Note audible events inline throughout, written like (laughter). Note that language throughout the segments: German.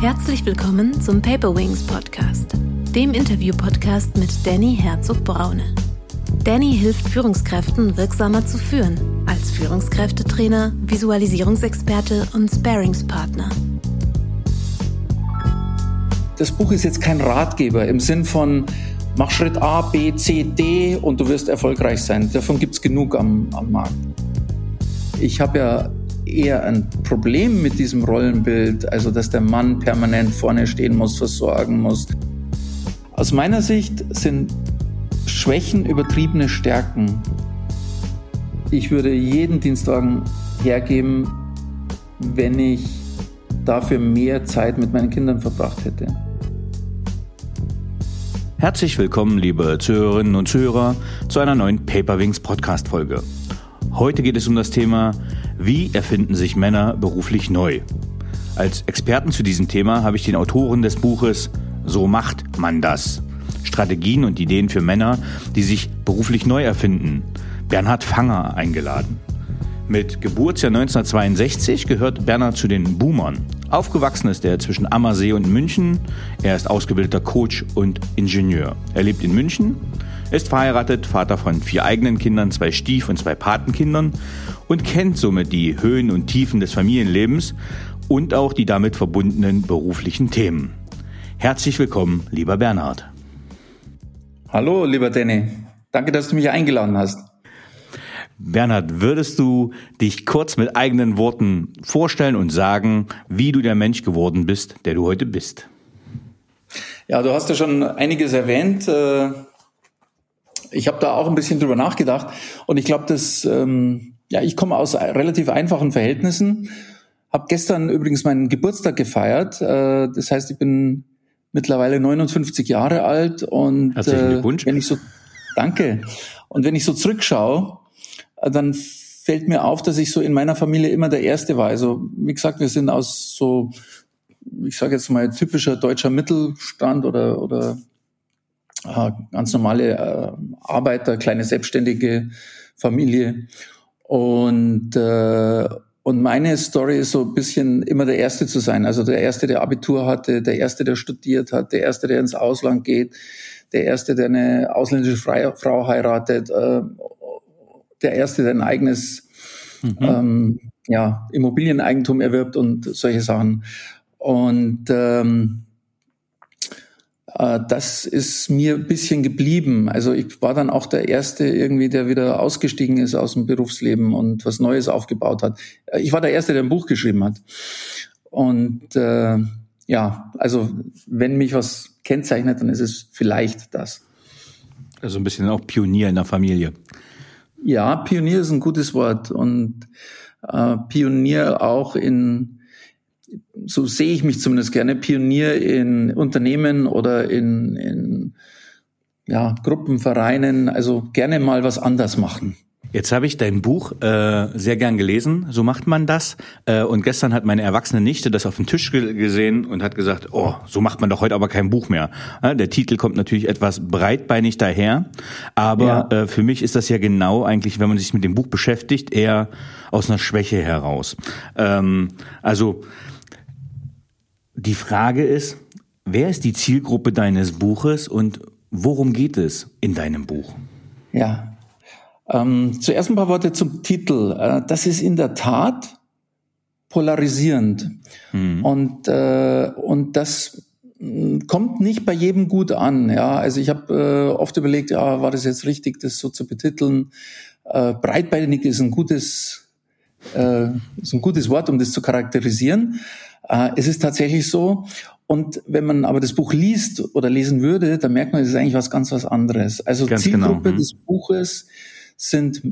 Herzlich willkommen zum Paper Wings Podcast, dem Interview-Podcast mit Danny Herzog-Braune. Danny hilft Führungskräften wirksamer zu führen, als Führungskräftetrainer, Visualisierungsexperte und Sparingspartner. Das Buch ist jetzt kein Ratgeber im Sinn von mach Schritt A, B, C, D und du wirst erfolgreich sein. Davon gibt es genug am, am Markt. Ich habe ja eher ein Problem mit diesem Rollenbild, also dass der Mann permanent vorne stehen muss, versorgen muss. Aus meiner Sicht sind Schwächen übertriebene Stärken. Ich würde jeden Dienstwagen hergeben, wenn ich dafür mehr Zeit mit meinen Kindern verbracht hätte. Herzlich willkommen, liebe Zuhörerinnen und Zuhörer, zu einer neuen Paperwings Podcast Folge. Heute geht es um das Thema, wie erfinden sich Männer beruflich neu? Als Experten zu diesem Thema habe ich den Autoren des Buches So macht man das. Strategien und Ideen für Männer, die sich beruflich neu erfinden. Bernhard Fanger eingeladen. Mit Geburtsjahr 1962 gehört Bernhard zu den Boomern. Aufgewachsen ist er zwischen Ammersee und München. Er ist ausgebildeter Coach und Ingenieur. Er lebt in München ist verheiratet, Vater von vier eigenen Kindern, zwei Stief- und zwei Patenkindern und kennt somit die Höhen und Tiefen des Familienlebens und auch die damit verbundenen beruflichen Themen. Herzlich willkommen, lieber Bernhard. Hallo, lieber Danny. Danke, dass du mich eingeladen hast. Bernhard, würdest du dich kurz mit eigenen Worten vorstellen und sagen, wie du der Mensch geworden bist, der du heute bist? Ja, du hast ja schon einiges erwähnt. Äh, ich habe da auch ein bisschen drüber nachgedacht und ich glaube, dass ähm, ja, ich komme aus relativ einfachen Verhältnissen. Habe gestern übrigens meinen Geburtstag gefeiert. Äh, das heißt, ich bin mittlerweile 59 Jahre alt und Herzlichen äh, Glückwunsch. Wenn ich so danke und wenn ich so zurückschaue, dann fällt mir auf, dass ich so in meiner Familie immer der Erste war. Also wie gesagt, wir sind aus so, ich sage jetzt mal typischer deutscher Mittelstand oder oder äh, ganz normale Arbeiter, kleine selbstständige Familie. Und, äh, und meine Story ist so ein bisschen immer der Erste zu sein. Also der Erste, der Abitur hatte, der Erste, der studiert hat, der Erste, der ins Ausland geht, der Erste, der eine ausländische Frau heiratet, äh, der Erste, der ein eigenes mhm. ähm, ja, Immobilieneigentum erwirbt und solche Sachen. Und ähm, äh, das ist mir ein bisschen geblieben. Also ich war dann auch der Erste irgendwie, der wieder ausgestiegen ist aus dem Berufsleben und was Neues aufgebaut hat. Äh, ich war der Erste, der ein Buch geschrieben hat. Und äh, ja, also wenn mich was kennzeichnet, dann ist es vielleicht das. Also ein bisschen auch Pionier in der Familie. Ja, Pionier ist ein gutes Wort und äh, Pionier auch in so sehe ich mich zumindest gerne, Pionier in Unternehmen oder in, in ja, Gruppen, Vereinen, also gerne mal was anders machen. Jetzt habe ich dein Buch äh, sehr gern gelesen, so macht man das. Äh, und gestern hat meine erwachsene Nichte das auf dem Tisch gesehen und hat gesagt, oh, so macht man doch heute aber kein Buch mehr. Ja, der Titel kommt natürlich etwas breitbeinig daher, aber ja. äh, für mich ist das ja genau eigentlich, wenn man sich mit dem Buch beschäftigt, eher aus einer Schwäche heraus. Ähm, also die Frage ist, wer ist die Zielgruppe deines Buches und worum geht es in deinem Buch? Ja, ähm, zuerst ein paar Worte zum Titel. Äh, das ist in der Tat polarisierend mhm. und äh, und das mm, kommt nicht bei jedem gut an. Ja, also ich habe äh, oft überlegt, ja, war das jetzt richtig, das so zu betiteln? Äh, breitbeinig ist ein gutes äh, ist ein gutes Wort, um das zu charakterisieren. Äh, es ist tatsächlich so. Und wenn man aber das Buch liest oder lesen würde, dann merkt man, es ist eigentlich was ganz was anderes. Also ganz Zielgruppe genau. hm. des Buches sind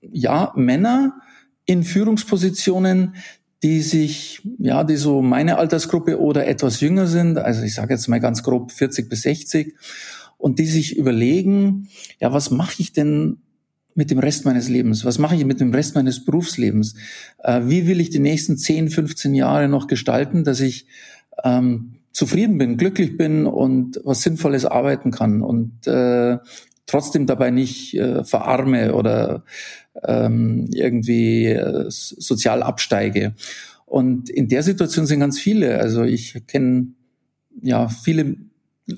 ja Männer in Führungspositionen, die sich, ja, die so meine Altersgruppe oder etwas jünger sind, also ich sage jetzt mal ganz grob 40 bis 60, und die sich überlegen, ja, was mache ich denn mit dem Rest meines Lebens? Was mache ich mit dem Rest meines Berufslebens? Äh, wie will ich die nächsten 10, 15 Jahre noch gestalten, dass ich ähm, zufrieden bin, glücklich bin und was Sinnvolles arbeiten kann und äh, trotzdem dabei nicht äh, verarme oder ähm, irgendwie äh, sozial absteige. Und in der Situation sind ganz viele. Also ich kenne ja viele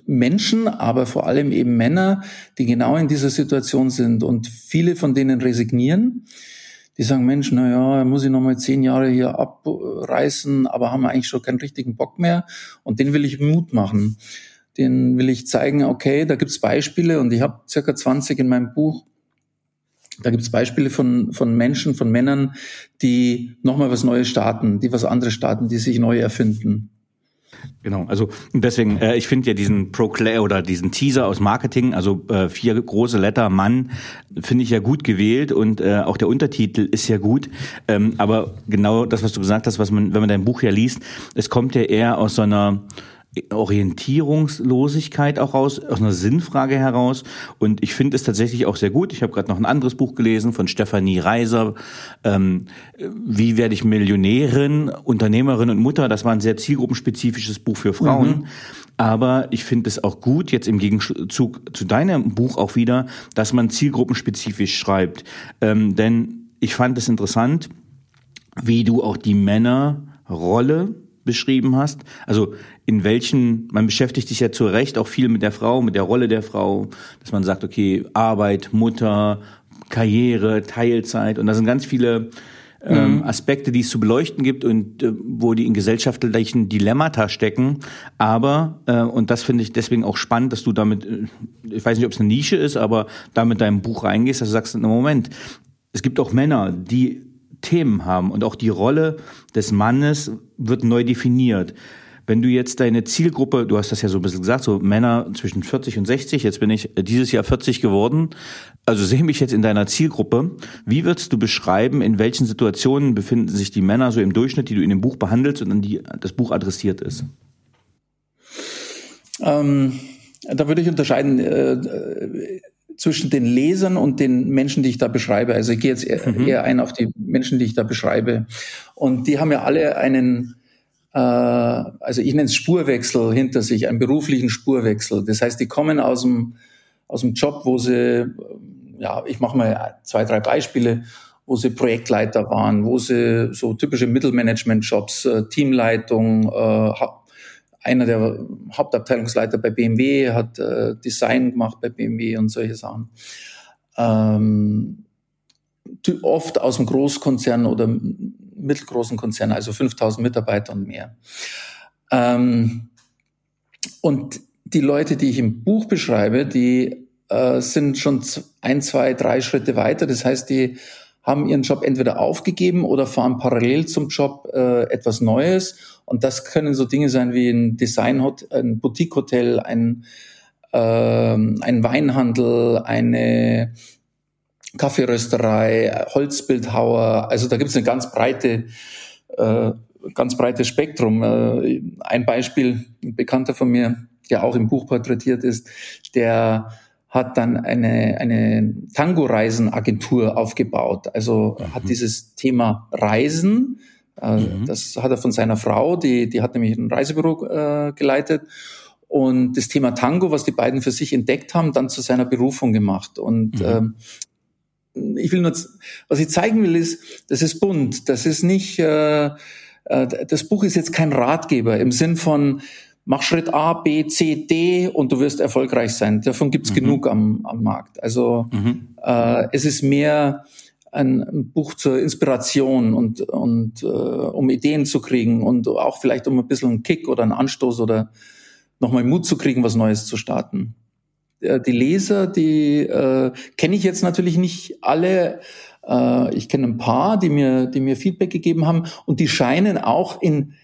Menschen, aber vor allem eben Männer, die genau in dieser Situation sind und viele von denen resignieren. Die sagen, Mensch, na ja, muss ich noch mal zehn Jahre hier abreißen, aber haben eigentlich schon keinen richtigen Bock mehr. Und den will ich Mut machen. Den will ich zeigen, okay, da gibt's Beispiele und ich habe circa 20 in meinem Buch. Da gibt's Beispiele von, von Menschen, von Männern, die nochmal was Neues starten, die was anderes starten, die sich neu erfinden. Genau, also deswegen, äh, ich finde ja diesen Proclaim oder diesen Teaser aus Marketing, also äh, vier große Letter Mann, finde ich ja gut gewählt und äh, auch der Untertitel ist ja gut. Ähm, aber genau das, was du gesagt hast, was man, wenn man dein Buch ja liest, es kommt ja eher aus so einer Orientierungslosigkeit auch raus, aus einer Sinnfrage heraus. Und ich finde es tatsächlich auch sehr gut. Ich habe gerade noch ein anderes Buch gelesen von Stefanie Reiser. Ähm, Wie werde ich Millionärin, Unternehmerin und Mutter? Das war ein sehr zielgruppenspezifisches Buch für Frauen. Mhm. Aber ich finde es auch gut, jetzt im Gegenzug zu deinem Buch auch wieder, dass man zielgruppenspezifisch schreibt. Ähm, denn ich fand es interessant, wie du auch die Männerrolle beschrieben hast. Also in welchen, man beschäftigt sich ja zu Recht auch viel mit der Frau, mit der Rolle der Frau, dass man sagt, okay, Arbeit, Mutter, Karriere, Teilzeit und da sind ganz viele ähm, mhm. Aspekte, die es zu beleuchten gibt und äh, wo die in gesellschaftlichen Dilemmata stecken. Aber, äh, und das finde ich deswegen auch spannend, dass du damit, äh, ich weiß nicht, ob es eine Nische ist, aber da mit deinem Buch reingehst, dass du sagst, na Moment, es gibt auch Männer, die Themen haben und auch die Rolle des Mannes wird neu definiert. Wenn du jetzt deine Zielgruppe, du hast das ja so ein bisschen gesagt, so Männer zwischen 40 und 60, jetzt bin ich äh, dieses Jahr 40 geworden, also sehe mich jetzt in deiner Zielgruppe. Wie würdest du beschreiben, in welchen Situationen befinden sich die Männer so im Durchschnitt, die du in dem Buch behandelst und an die das Buch adressiert ist? Ähm, da würde ich unterscheiden. Äh, zwischen den Lesern und den Menschen, die ich da beschreibe. Also ich gehe jetzt eher, mhm. eher ein auf die Menschen, die ich da beschreibe. Und die haben ja alle einen, äh, also ich nenne es Spurwechsel hinter sich, einen beruflichen Spurwechsel. Das heißt, die kommen aus dem, aus dem Job, wo sie, ja, ich mache mal zwei, drei Beispiele, wo sie Projektleiter waren, wo sie so typische Mittelmanagement-Jobs, äh, Teamleitung, äh, einer der Hauptabteilungsleiter bei BMW, hat äh, Design gemacht bei BMW und solche Sachen. Ähm, oft aus dem Großkonzern oder mittelgroßen Konzern, also 5000 Mitarbeiter und mehr. Ähm, und die Leute, die ich im Buch beschreibe, die äh, sind schon ein, zwei, drei Schritte weiter. Das heißt, die haben ihren Job entweder aufgegeben oder fahren parallel zum Job äh, etwas Neues. Und das können so Dinge sein wie ein Design, ein Boutique-Hotel, ein, äh, ein Weinhandel, eine Kaffeerösterei, Holzbildhauer. Also da gibt es eine ganz breite, äh, ganz breites Spektrum. Äh, ein Beispiel, ein Bekannter von mir, der auch im Buch porträtiert ist, der hat dann eine, eine Tango-Reisen-Agentur aufgebaut. Also mhm. hat dieses Thema Reisen, äh, mhm. das hat er von seiner Frau, die, die hat nämlich ein Reisebüro äh, geleitet und das Thema Tango, was die beiden für sich entdeckt haben, dann zu seiner Berufung gemacht. Und mhm. ähm, ich will nur, was ich zeigen will, ist, das ist bunt. Das ist nicht, äh, äh, das Buch ist jetzt kein Ratgeber im Sinn von, mach Schritt A, B, C, D und du wirst erfolgreich sein. Davon gibt's mhm. genug am, am Markt. Also mhm. äh, es ist mehr ein, ein Buch zur Inspiration und, und äh, um Ideen zu kriegen und auch vielleicht um ein bisschen einen Kick oder einen Anstoß oder nochmal Mut zu kriegen, was Neues zu starten. Äh, die Leser, die äh, kenne ich jetzt natürlich nicht alle. Äh, ich kenne ein paar, die mir, die mir Feedback gegeben haben und die scheinen auch in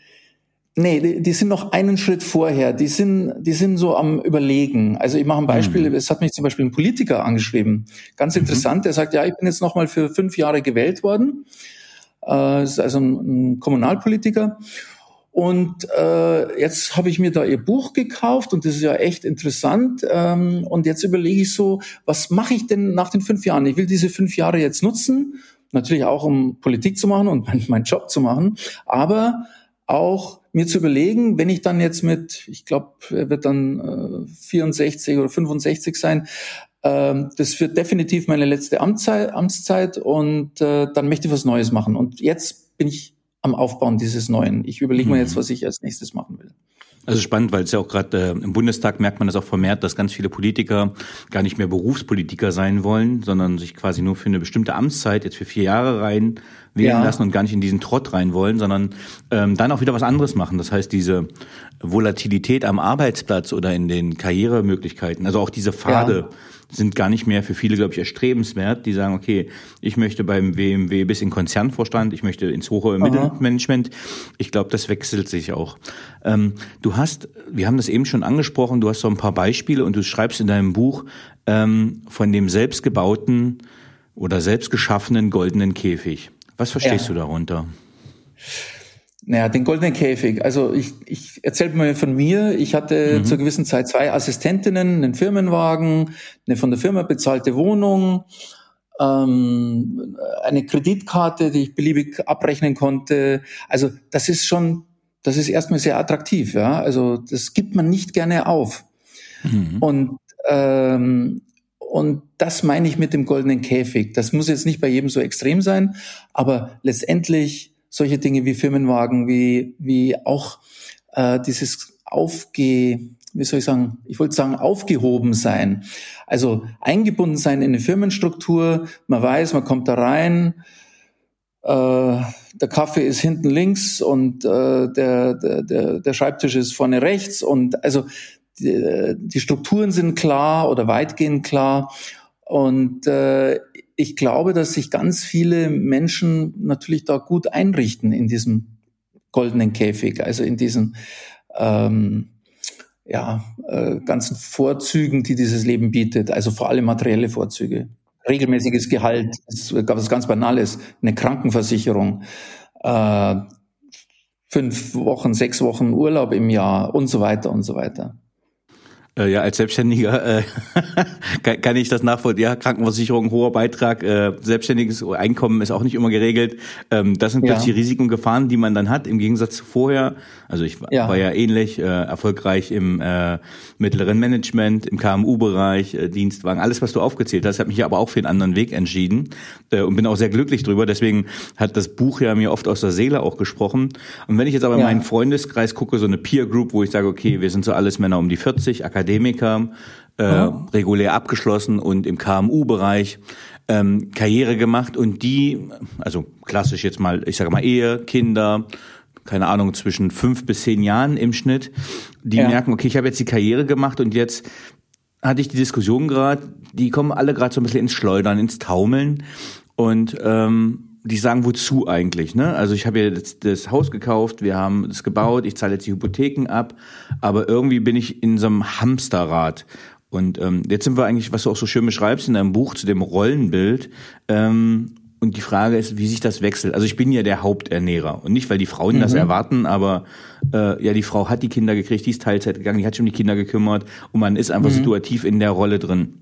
Nee, die, die, sind noch einen Schritt vorher. Die sind, die sind so am Überlegen. Also ich mache ein Beispiel. Mhm. Es hat mich zum Beispiel ein Politiker angeschrieben. Ganz mhm. interessant. Der sagt, ja, ich bin jetzt noch mal für fünf Jahre gewählt worden. Äh, ist also ein, ein Kommunalpolitiker. Und äh, jetzt habe ich mir da ihr Buch gekauft und das ist ja echt interessant. Ähm, und jetzt überlege ich so, was mache ich denn nach den fünf Jahren? Ich will diese fünf Jahre jetzt nutzen, natürlich auch um Politik zu machen und (laughs) meinen mein Job zu machen, aber auch mir zu überlegen, wenn ich dann jetzt mit, ich glaube, er wird dann äh, 64 oder 65 sein, äh, das wird definitiv meine letzte Amtszeit, Amtszeit und äh, dann möchte ich was Neues machen. Und jetzt bin ich am Aufbauen dieses Neuen. Ich überlege mir jetzt, mhm. was ich als nächstes machen will. Also spannend, weil es ja auch gerade äh, im Bundestag merkt man das auch vermehrt, dass ganz viele Politiker gar nicht mehr Berufspolitiker sein wollen, sondern sich quasi nur für eine bestimmte Amtszeit jetzt für vier Jahre rein wählen ja. lassen und gar nicht in diesen Trott rein wollen, sondern ähm, dann auch wieder was anderes machen. Das heißt, diese Volatilität am Arbeitsplatz oder in den Karrieremöglichkeiten, also auch diese Pfade, ja sind gar nicht mehr für viele, glaube ich, erstrebenswert. Die sagen, okay, ich möchte beim WMW bis in Konzernvorstand, ich möchte ins hohe Mittelmanagement. Ich glaube, das wechselt sich auch. Ähm, du hast, wir haben das eben schon angesprochen, du hast so ein paar Beispiele und du schreibst in deinem Buch ähm, von dem selbstgebauten oder selbstgeschaffenen goldenen Käfig. Was verstehst ja. du darunter? Naja, den goldenen Käfig. Also ich, ich erzähle mal von mir. Ich hatte mhm. zur gewissen Zeit zwei Assistentinnen, einen Firmenwagen, eine von der Firma bezahlte Wohnung, ähm, eine Kreditkarte, die ich beliebig abrechnen konnte. Also das ist schon, das ist erstmal sehr attraktiv. Ja, also das gibt man nicht gerne auf. Mhm. Und ähm, und das meine ich mit dem goldenen Käfig. Das muss jetzt nicht bei jedem so extrem sein, aber letztendlich solche Dinge wie Firmenwagen, wie, wie auch äh, dieses Aufge, wie soll ich sagen, ich wollte sagen, aufgehoben sein. Also eingebunden sein in eine Firmenstruktur. Man weiß, man kommt da rein, äh, der Kaffee ist hinten links und äh, der, der, der, der Schreibtisch ist vorne rechts und also die, die Strukturen sind klar oder weitgehend klar. Und äh, ich glaube, dass sich ganz viele Menschen natürlich da gut einrichten in diesem goldenen Käfig, also in diesen ähm, ja, äh, ganzen Vorzügen, die dieses Leben bietet, also vor allem materielle Vorzüge. Regelmäßiges Gehalt, es gab was ganz Banales, eine Krankenversicherung, äh, fünf Wochen, sechs Wochen Urlaub im Jahr und so weiter und so weiter. Äh, ja, als Selbstständiger äh, (laughs) kann, kann ich das nachvollziehen. Ja, Krankenversicherung, hoher Beitrag, äh, selbstständiges Einkommen ist auch nicht immer geregelt. Ähm, das sind ja. plötzlich Risiken und Gefahren, die man dann hat, im Gegensatz zu vorher. Also ich ja. war ja ähnlich äh, erfolgreich im äh, mittleren Management, im KMU-Bereich, äh, Dienstwagen, alles, was du aufgezählt hast, hat mich aber auch für einen anderen Weg entschieden äh, und bin auch sehr glücklich drüber. Deswegen hat das Buch ja mir oft aus der Seele auch gesprochen. Und wenn ich jetzt aber ja. in meinen Freundeskreis gucke, so eine Peer Group, wo ich sage, okay, wir sind so alles Männer um die 40, Akademiker, Akademiker, äh, oh. regulär abgeschlossen und im KMU-Bereich ähm, Karriere gemacht und die, also klassisch jetzt mal, ich sage mal Ehe, Kinder, keine Ahnung, zwischen fünf bis zehn Jahren im Schnitt, die ja. merken, okay, ich habe jetzt die Karriere gemacht und jetzt hatte ich die Diskussion gerade, die kommen alle gerade so ein bisschen ins Schleudern, ins Taumeln und ähm, die sagen, wozu eigentlich? Ne? Also ich habe jetzt das Haus gekauft, wir haben es gebaut, ich zahle jetzt die Hypotheken ab, aber irgendwie bin ich in so einem Hamsterrad. Und ähm, jetzt sind wir eigentlich, was du auch so schön beschreibst in deinem Buch zu dem Rollenbild. Ähm, und die Frage ist, wie sich das wechselt. Also ich bin ja der Haupternährer und nicht, weil die Frauen mhm. das erwarten, aber äh, ja, die Frau hat die Kinder gekriegt, die ist Teilzeit gegangen, die hat sich um die Kinder gekümmert und man ist einfach mhm. situativ in der Rolle drin.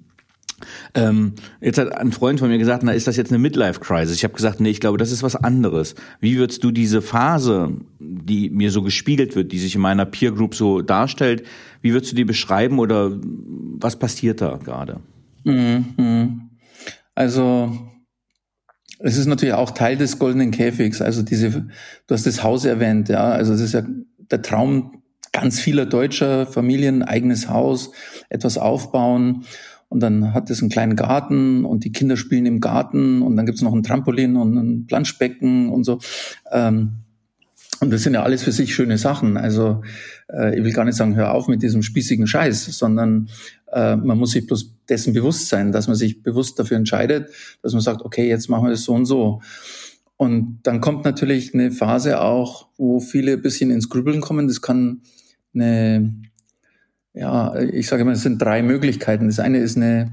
Ähm, jetzt hat ein Freund von mir gesagt, na, ist das jetzt eine Midlife-Crisis? Ich habe gesagt, nee, ich glaube, das ist was anderes. Wie würdest du diese Phase, die mir so gespiegelt wird, die sich in meiner Peer Group so darstellt, wie würdest du die beschreiben oder was passiert da gerade? Mhm. Also es ist natürlich auch Teil des goldenen Käfigs. Also diese, du hast das Haus erwähnt, ja. Also es ist ja der Traum ganz vieler deutscher Familien, eigenes Haus, etwas aufbauen. Und dann hat es einen kleinen Garten und die Kinder spielen im Garten und dann gibt's noch ein Trampolin und ein Planschbecken und so. Ähm, und das sind ja alles für sich schöne Sachen. Also äh, ich will gar nicht sagen, hör auf mit diesem spießigen Scheiß, sondern äh, man muss sich bloß dessen bewusst sein, dass man sich bewusst dafür entscheidet, dass man sagt, okay, jetzt machen wir das so und so. Und dann kommt natürlich eine Phase auch, wo viele ein bisschen ins Grübeln kommen. Das kann eine ja, ich sage immer, es sind drei Möglichkeiten. Das eine ist eine,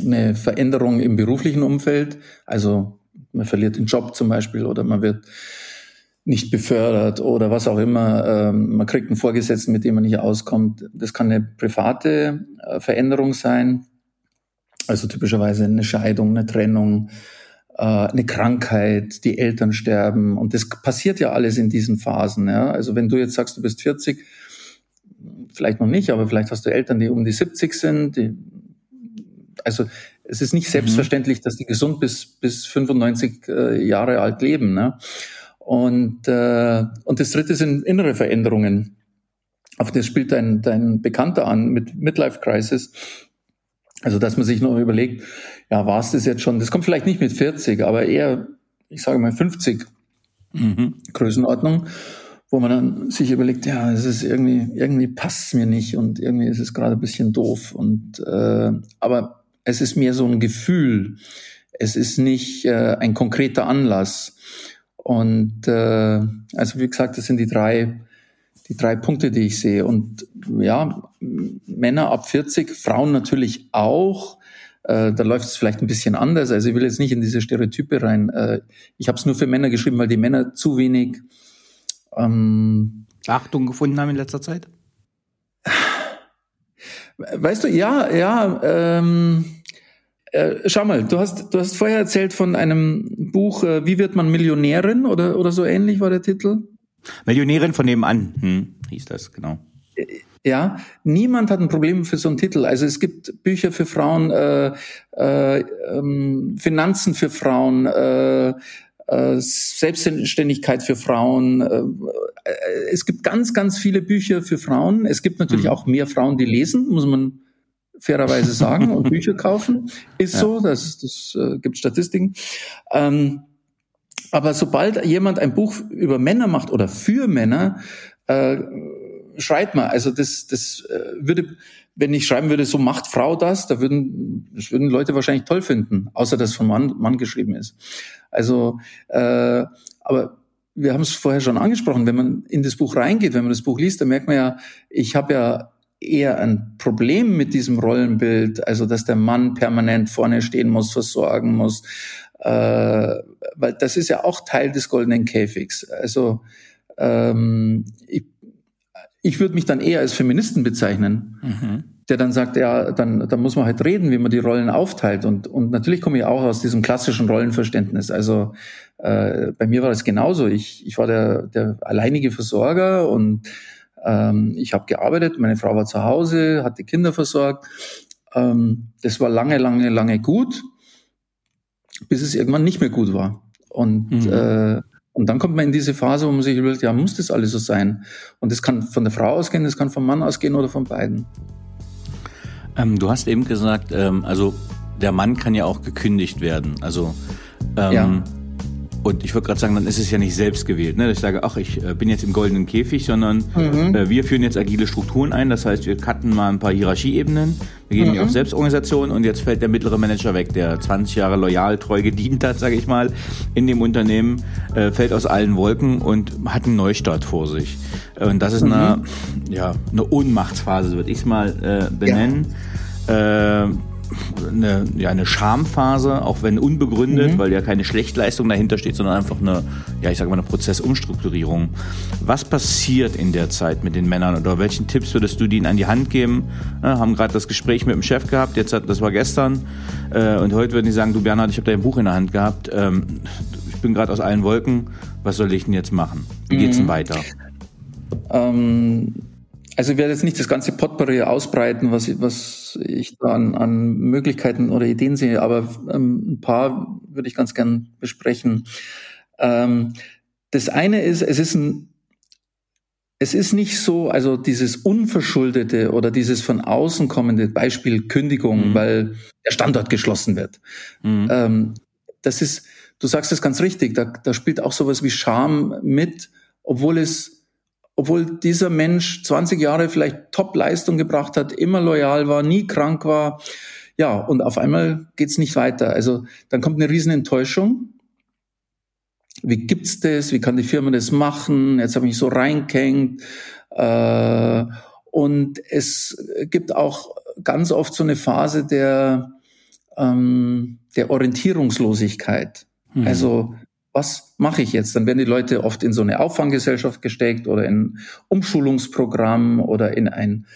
eine Veränderung im beruflichen Umfeld, also man verliert den Job zum Beispiel oder man wird nicht befördert oder was auch immer. Ähm, man kriegt einen Vorgesetzten, mit dem man nicht auskommt. Das kann eine private äh, Veränderung sein, also typischerweise eine Scheidung, eine Trennung, äh, eine Krankheit, die Eltern sterben. Und das passiert ja alles in diesen Phasen. Ja? Also wenn du jetzt sagst, du bist 40 vielleicht noch nicht, aber vielleicht hast du Eltern, die um die 70 sind. Die, also es ist nicht mhm. selbstverständlich, dass die gesund bis, bis 95 äh, Jahre alt leben. Ne? Und, äh, und das dritte sind innere Veränderungen. Auf das spielt dein, dein Bekannter an mit Midlife Crisis. Also, dass man sich noch überlegt, ja, war es das jetzt schon? Das kommt vielleicht nicht mit 40, aber eher, ich sage mal 50 mhm. Größenordnung, wo man dann sich überlegt, ja, es ist irgendwie, irgendwie passt es mir nicht und irgendwie ist es gerade ein bisschen doof. Und äh, aber es ist mehr so ein Gefühl. Es ist nicht äh, ein konkreter Anlass. Und äh, also wie gesagt, das sind die drei die drei Punkte, die ich sehe. Und ja, Männer ab 40, Frauen natürlich auch. Äh, da läuft es vielleicht ein bisschen anders. Also ich will jetzt nicht in diese Stereotype rein. Äh, ich habe es nur für Männer geschrieben, weil die Männer zu wenig ähm, Achtung gefunden haben in letzter Zeit. Weißt du, ja, ja. Ähm, äh, schau mal, du hast, du hast vorher erzählt von einem Buch, äh, Wie wird man Millionärin oder, oder so ähnlich war der Titel. Millionärin von nebenan, hm, hieß das, genau. Ja, niemand hat ein Problem für so einen Titel. Also es gibt Bücher für Frauen, äh, äh, ähm, Finanzen für Frauen, äh, äh, Selbstständigkeit für Frauen. Äh, es gibt ganz, ganz viele Bücher für Frauen. Es gibt natürlich mhm. auch mehr Frauen, die lesen, muss man fairerweise sagen, und (laughs) Bücher kaufen. Ist ja. so, das, das äh, gibt Statistiken. Ähm, aber sobald jemand ein Buch über Männer macht oder für Männer, äh, schreibt man. Also das, das äh, würde, wenn ich schreiben würde, so macht Frau das, da würden, das würden Leute wahrscheinlich toll finden, außer dass von Mann, Mann geschrieben ist. Also, äh, aber wir haben es vorher schon angesprochen, wenn man in das Buch reingeht, wenn man das Buch liest, dann merkt man ja, ich habe ja eher ein Problem mit diesem Rollenbild, also dass der Mann permanent vorne stehen muss, versorgen muss, äh, weil das ist ja auch Teil des goldenen Käfigs. Also ähm, ich, ich würde mich dann eher als Feministen bezeichnen, mhm. der dann sagt, ja, dann, dann muss man halt reden, wie man die Rollen aufteilt. Und, und natürlich komme ich auch aus diesem klassischen Rollenverständnis. Also äh, bei mir war das genauso. Ich, ich war der, der alleinige Versorger und ähm, ich habe gearbeitet, meine Frau war zu Hause, hat die Kinder versorgt. Ähm, das war lange, lange, lange gut bis es irgendwann nicht mehr gut war. Und, mhm. äh, und dann kommt man in diese Phase, wo man sich überlegt, ja, muss das alles so sein? Und das kann von der Frau ausgehen, das kann vom Mann ausgehen oder von beiden. Ähm, du hast eben gesagt, ähm, also der Mann kann ja auch gekündigt werden. Also ähm, ja. Und ich würde gerade sagen, dann ist es ja nicht selbst gewählt, ne? dass ich sage, ach, ich äh, bin jetzt im goldenen Käfig, sondern mhm. äh, wir führen jetzt agile Strukturen ein. Das heißt, wir cutten mal ein paar Hierarchieebenen, wir gehen mhm. auf Selbstorganisation und jetzt fällt der mittlere Manager weg, der 20 Jahre loyal, treu gedient hat, sage ich mal, in dem Unternehmen, äh, fällt aus allen Wolken und hat einen Neustart vor sich. Und das ist mhm. eine, ja, eine Ohnmachtsphase, würde ich es mal äh, benennen. Ja. Eine, ja, eine Schamphase, auch wenn unbegründet, mhm. weil ja keine Schlechtleistung dahinter steht, sondern einfach eine, ja, ich sage mal, eine Prozessumstrukturierung. Was passiert in der Zeit mit den Männern oder welchen Tipps würdest du denen an die Hand geben? Ja, haben gerade das Gespräch mit dem Chef gehabt, jetzt hat, das war gestern, äh, und heute würden die sagen, du Bernhard, ich habe dein Buch in der Hand gehabt, ähm, ich bin gerade aus allen Wolken, was soll ich denn jetzt machen? Wie geht's mhm. denn weiter? Ähm also ich werde jetzt nicht das ganze Potpourri ausbreiten, was, was ich da an, an Möglichkeiten oder Ideen sehe, aber ähm, ein paar würde ich ganz gern besprechen. Ähm, das eine ist, es ist ein es ist nicht so, also dieses unverschuldete oder dieses von außen kommende Beispiel Kündigung, mhm. weil der Standort geschlossen wird. Mhm. Ähm, das ist, du sagst es ganz richtig, da, da spielt auch sowas wie Scham mit, obwohl es obwohl dieser Mensch 20 Jahre vielleicht Top-Leistung gebracht hat, immer loyal war, nie krank war. Ja, und auf einmal geht's nicht weiter. Also dann kommt eine riesen Enttäuschung. Wie gibt's das? Wie kann die Firma das machen? Jetzt habe ich mich so reingehängt. Äh, und es gibt auch ganz oft so eine Phase der, ähm, der Orientierungslosigkeit. Mhm. Also was mache ich jetzt? Dann werden die Leute oft in so eine Auffanggesellschaft gesteckt oder in Umschulungsprogramm oder in ein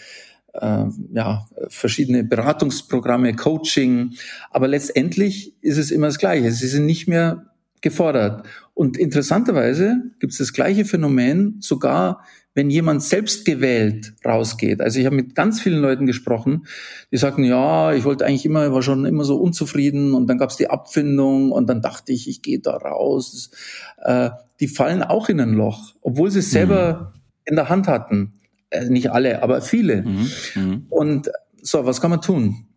äh, ja, verschiedene Beratungsprogramme, Coaching. Aber letztendlich ist es immer das Gleiche. Sie sind nicht mehr gefordert. Und interessanterweise gibt es das gleiche Phänomen sogar wenn jemand selbst gewählt rausgeht. Also ich habe mit ganz vielen Leuten gesprochen, die sagten, ja, ich wollte eigentlich immer, war schon immer so unzufrieden und dann gab es die Abfindung und dann dachte ich, ich gehe da raus. Äh, die fallen auch in ein Loch, obwohl sie es selber mhm. in der Hand hatten. Äh, nicht alle, aber viele. Mhm. Mhm. Und so, was kann man tun?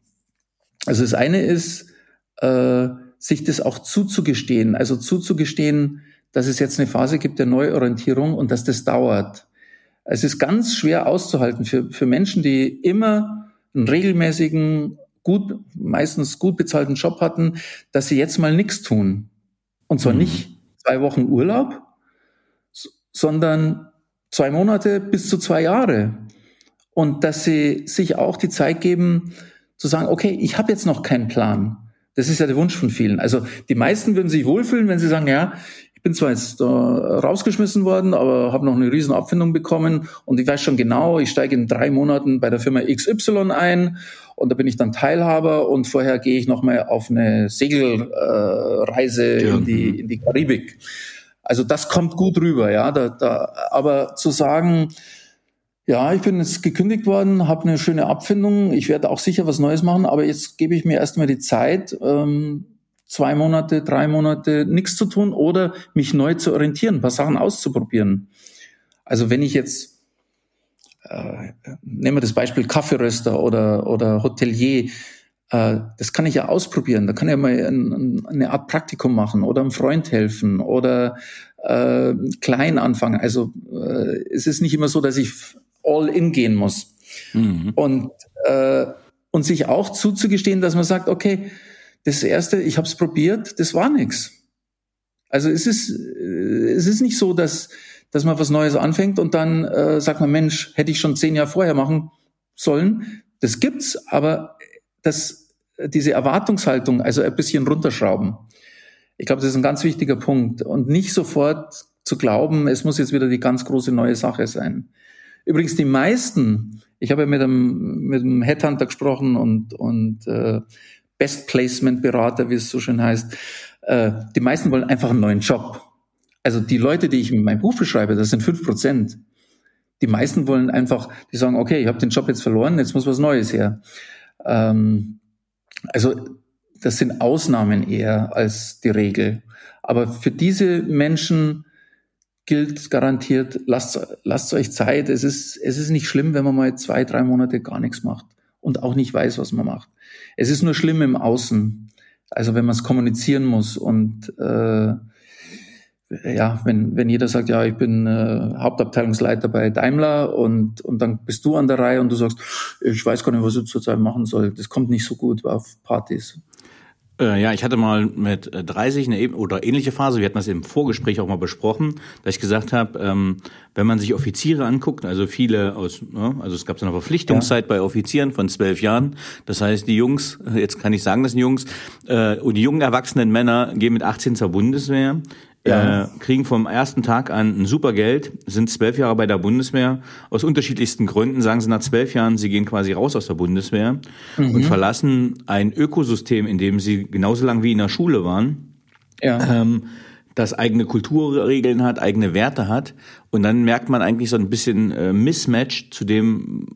Also das eine ist, äh, sich das auch zuzugestehen, also zuzugestehen, dass es jetzt eine Phase gibt der Neuorientierung und dass das dauert. Es ist ganz schwer auszuhalten für, für Menschen, die immer einen regelmäßigen, gut, meistens gut bezahlten Job hatten, dass sie jetzt mal nichts tun. Und zwar mhm. nicht zwei Wochen Urlaub, sondern zwei Monate bis zu zwei Jahre. Und dass sie sich auch die Zeit geben, zu sagen, okay, ich habe jetzt noch keinen Plan. Das ist ja der Wunsch von vielen. Also die meisten würden sich wohlfühlen, wenn sie sagen, ja, ich bin zwar jetzt äh, rausgeschmissen worden, aber habe noch eine riesen Abfindung bekommen und ich weiß schon genau, ich steige in drei Monaten bei der Firma XY ein und da bin ich dann Teilhaber und vorher gehe ich nochmal auf eine Segelreise äh, ja. in, die, in die Karibik. Also das kommt gut rüber, ja. Da, da, aber zu sagen, ja, ich bin jetzt gekündigt worden, habe eine schöne Abfindung. Ich werde auch sicher was Neues machen, aber jetzt gebe ich mir erstmal die Zeit, ähm, zwei Monate, drei Monate nichts zu tun oder mich neu zu orientieren, ein paar Sachen auszuprobieren. Also wenn ich jetzt, äh, nehmen wir das Beispiel Kaffeeröster oder, oder Hotelier, äh, das kann ich ja ausprobieren. Da kann ich ja mal ein, eine Art Praktikum machen oder einem Freund helfen oder äh, klein anfangen. Also äh, es ist nicht immer so, dass ich all in gehen muss. Mhm. Und, äh, und sich auch zuzugestehen, dass man sagt, okay, das erste, ich habe es probiert, das war nix. Also es ist, äh, es ist nicht so, dass, dass man was Neues anfängt und dann äh, sagt man, Mensch, hätte ich schon zehn Jahre vorher machen sollen. Das gibt's, aber das, diese Erwartungshaltung, also ein bisschen runterschrauben. Ich glaube, das ist ein ganz wichtiger Punkt. Und nicht sofort zu glauben, es muss jetzt wieder die ganz große neue Sache sein. Übrigens die meisten, ich habe ja mit einem, mit einem Headhunter gesprochen und, und äh, Best Placement Berater, wie es so schön heißt, äh, die meisten wollen einfach einen neuen Job. Also die Leute, die ich in meinem Buch beschreibe, das sind fünf Prozent. Die meisten wollen einfach, die sagen, okay, ich habe den Job jetzt verloren, jetzt muss was Neues her. Ähm, also das sind Ausnahmen eher als die Regel. Aber für diese Menschen gilt garantiert, lasst, lasst euch Zeit. Es ist, es ist nicht schlimm, wenn man mal zwei, drei Monate gar nichts macht und auch nicht weiß, was man macht. Es ist nur schlimm im Außen. Also wenn man es kommunizieren muss und äh, ja, wenn, wenn jeder sagt, ja, ich bin äh, Hauptabteilungsleiter bei Daimler und, und dann bist du an der Reihe und du sagst, ich weiß gar nicht, was ich zurzeit machen soll. Das kommt nicht so gut auf Partys. Äh, ja, ich hatte mal mit 30 eine oder ähnliche Phase, wir hatten das im Vorgespräch auch mal besprochen, dass ich gesagt habe, ähm, wenn man sich Offiziere anguckt, also viele aus, ne, also es gab so eine Verpflichtungszeit ja. bei Offizieren von zwölf Jahren, das heißt die Jungs, jetzt kann ich sagen, das sind Jungs, äh, und die jungen erwachsenen Männer gehen mit 18 zur Bundeswehr, ja. äh, kriegen vom ersten Tag an ein super Geld, sind zwölf Jahre bei der Bundeswehr. Aus unterschiedlichsten Gründen sagen sie nach zwölf Jahren, sie gehen quasi raus aus der Bundeswehr mhm. und verlassen ein Ökosystem, in dem sie genauso lang wie in der Schule waren. Ja. Ähm, das eigene Kulturregeln hat, eigene Werte hat. Und dann merkt man eigentlich so ein bisschen äh, Mismatch zu dem,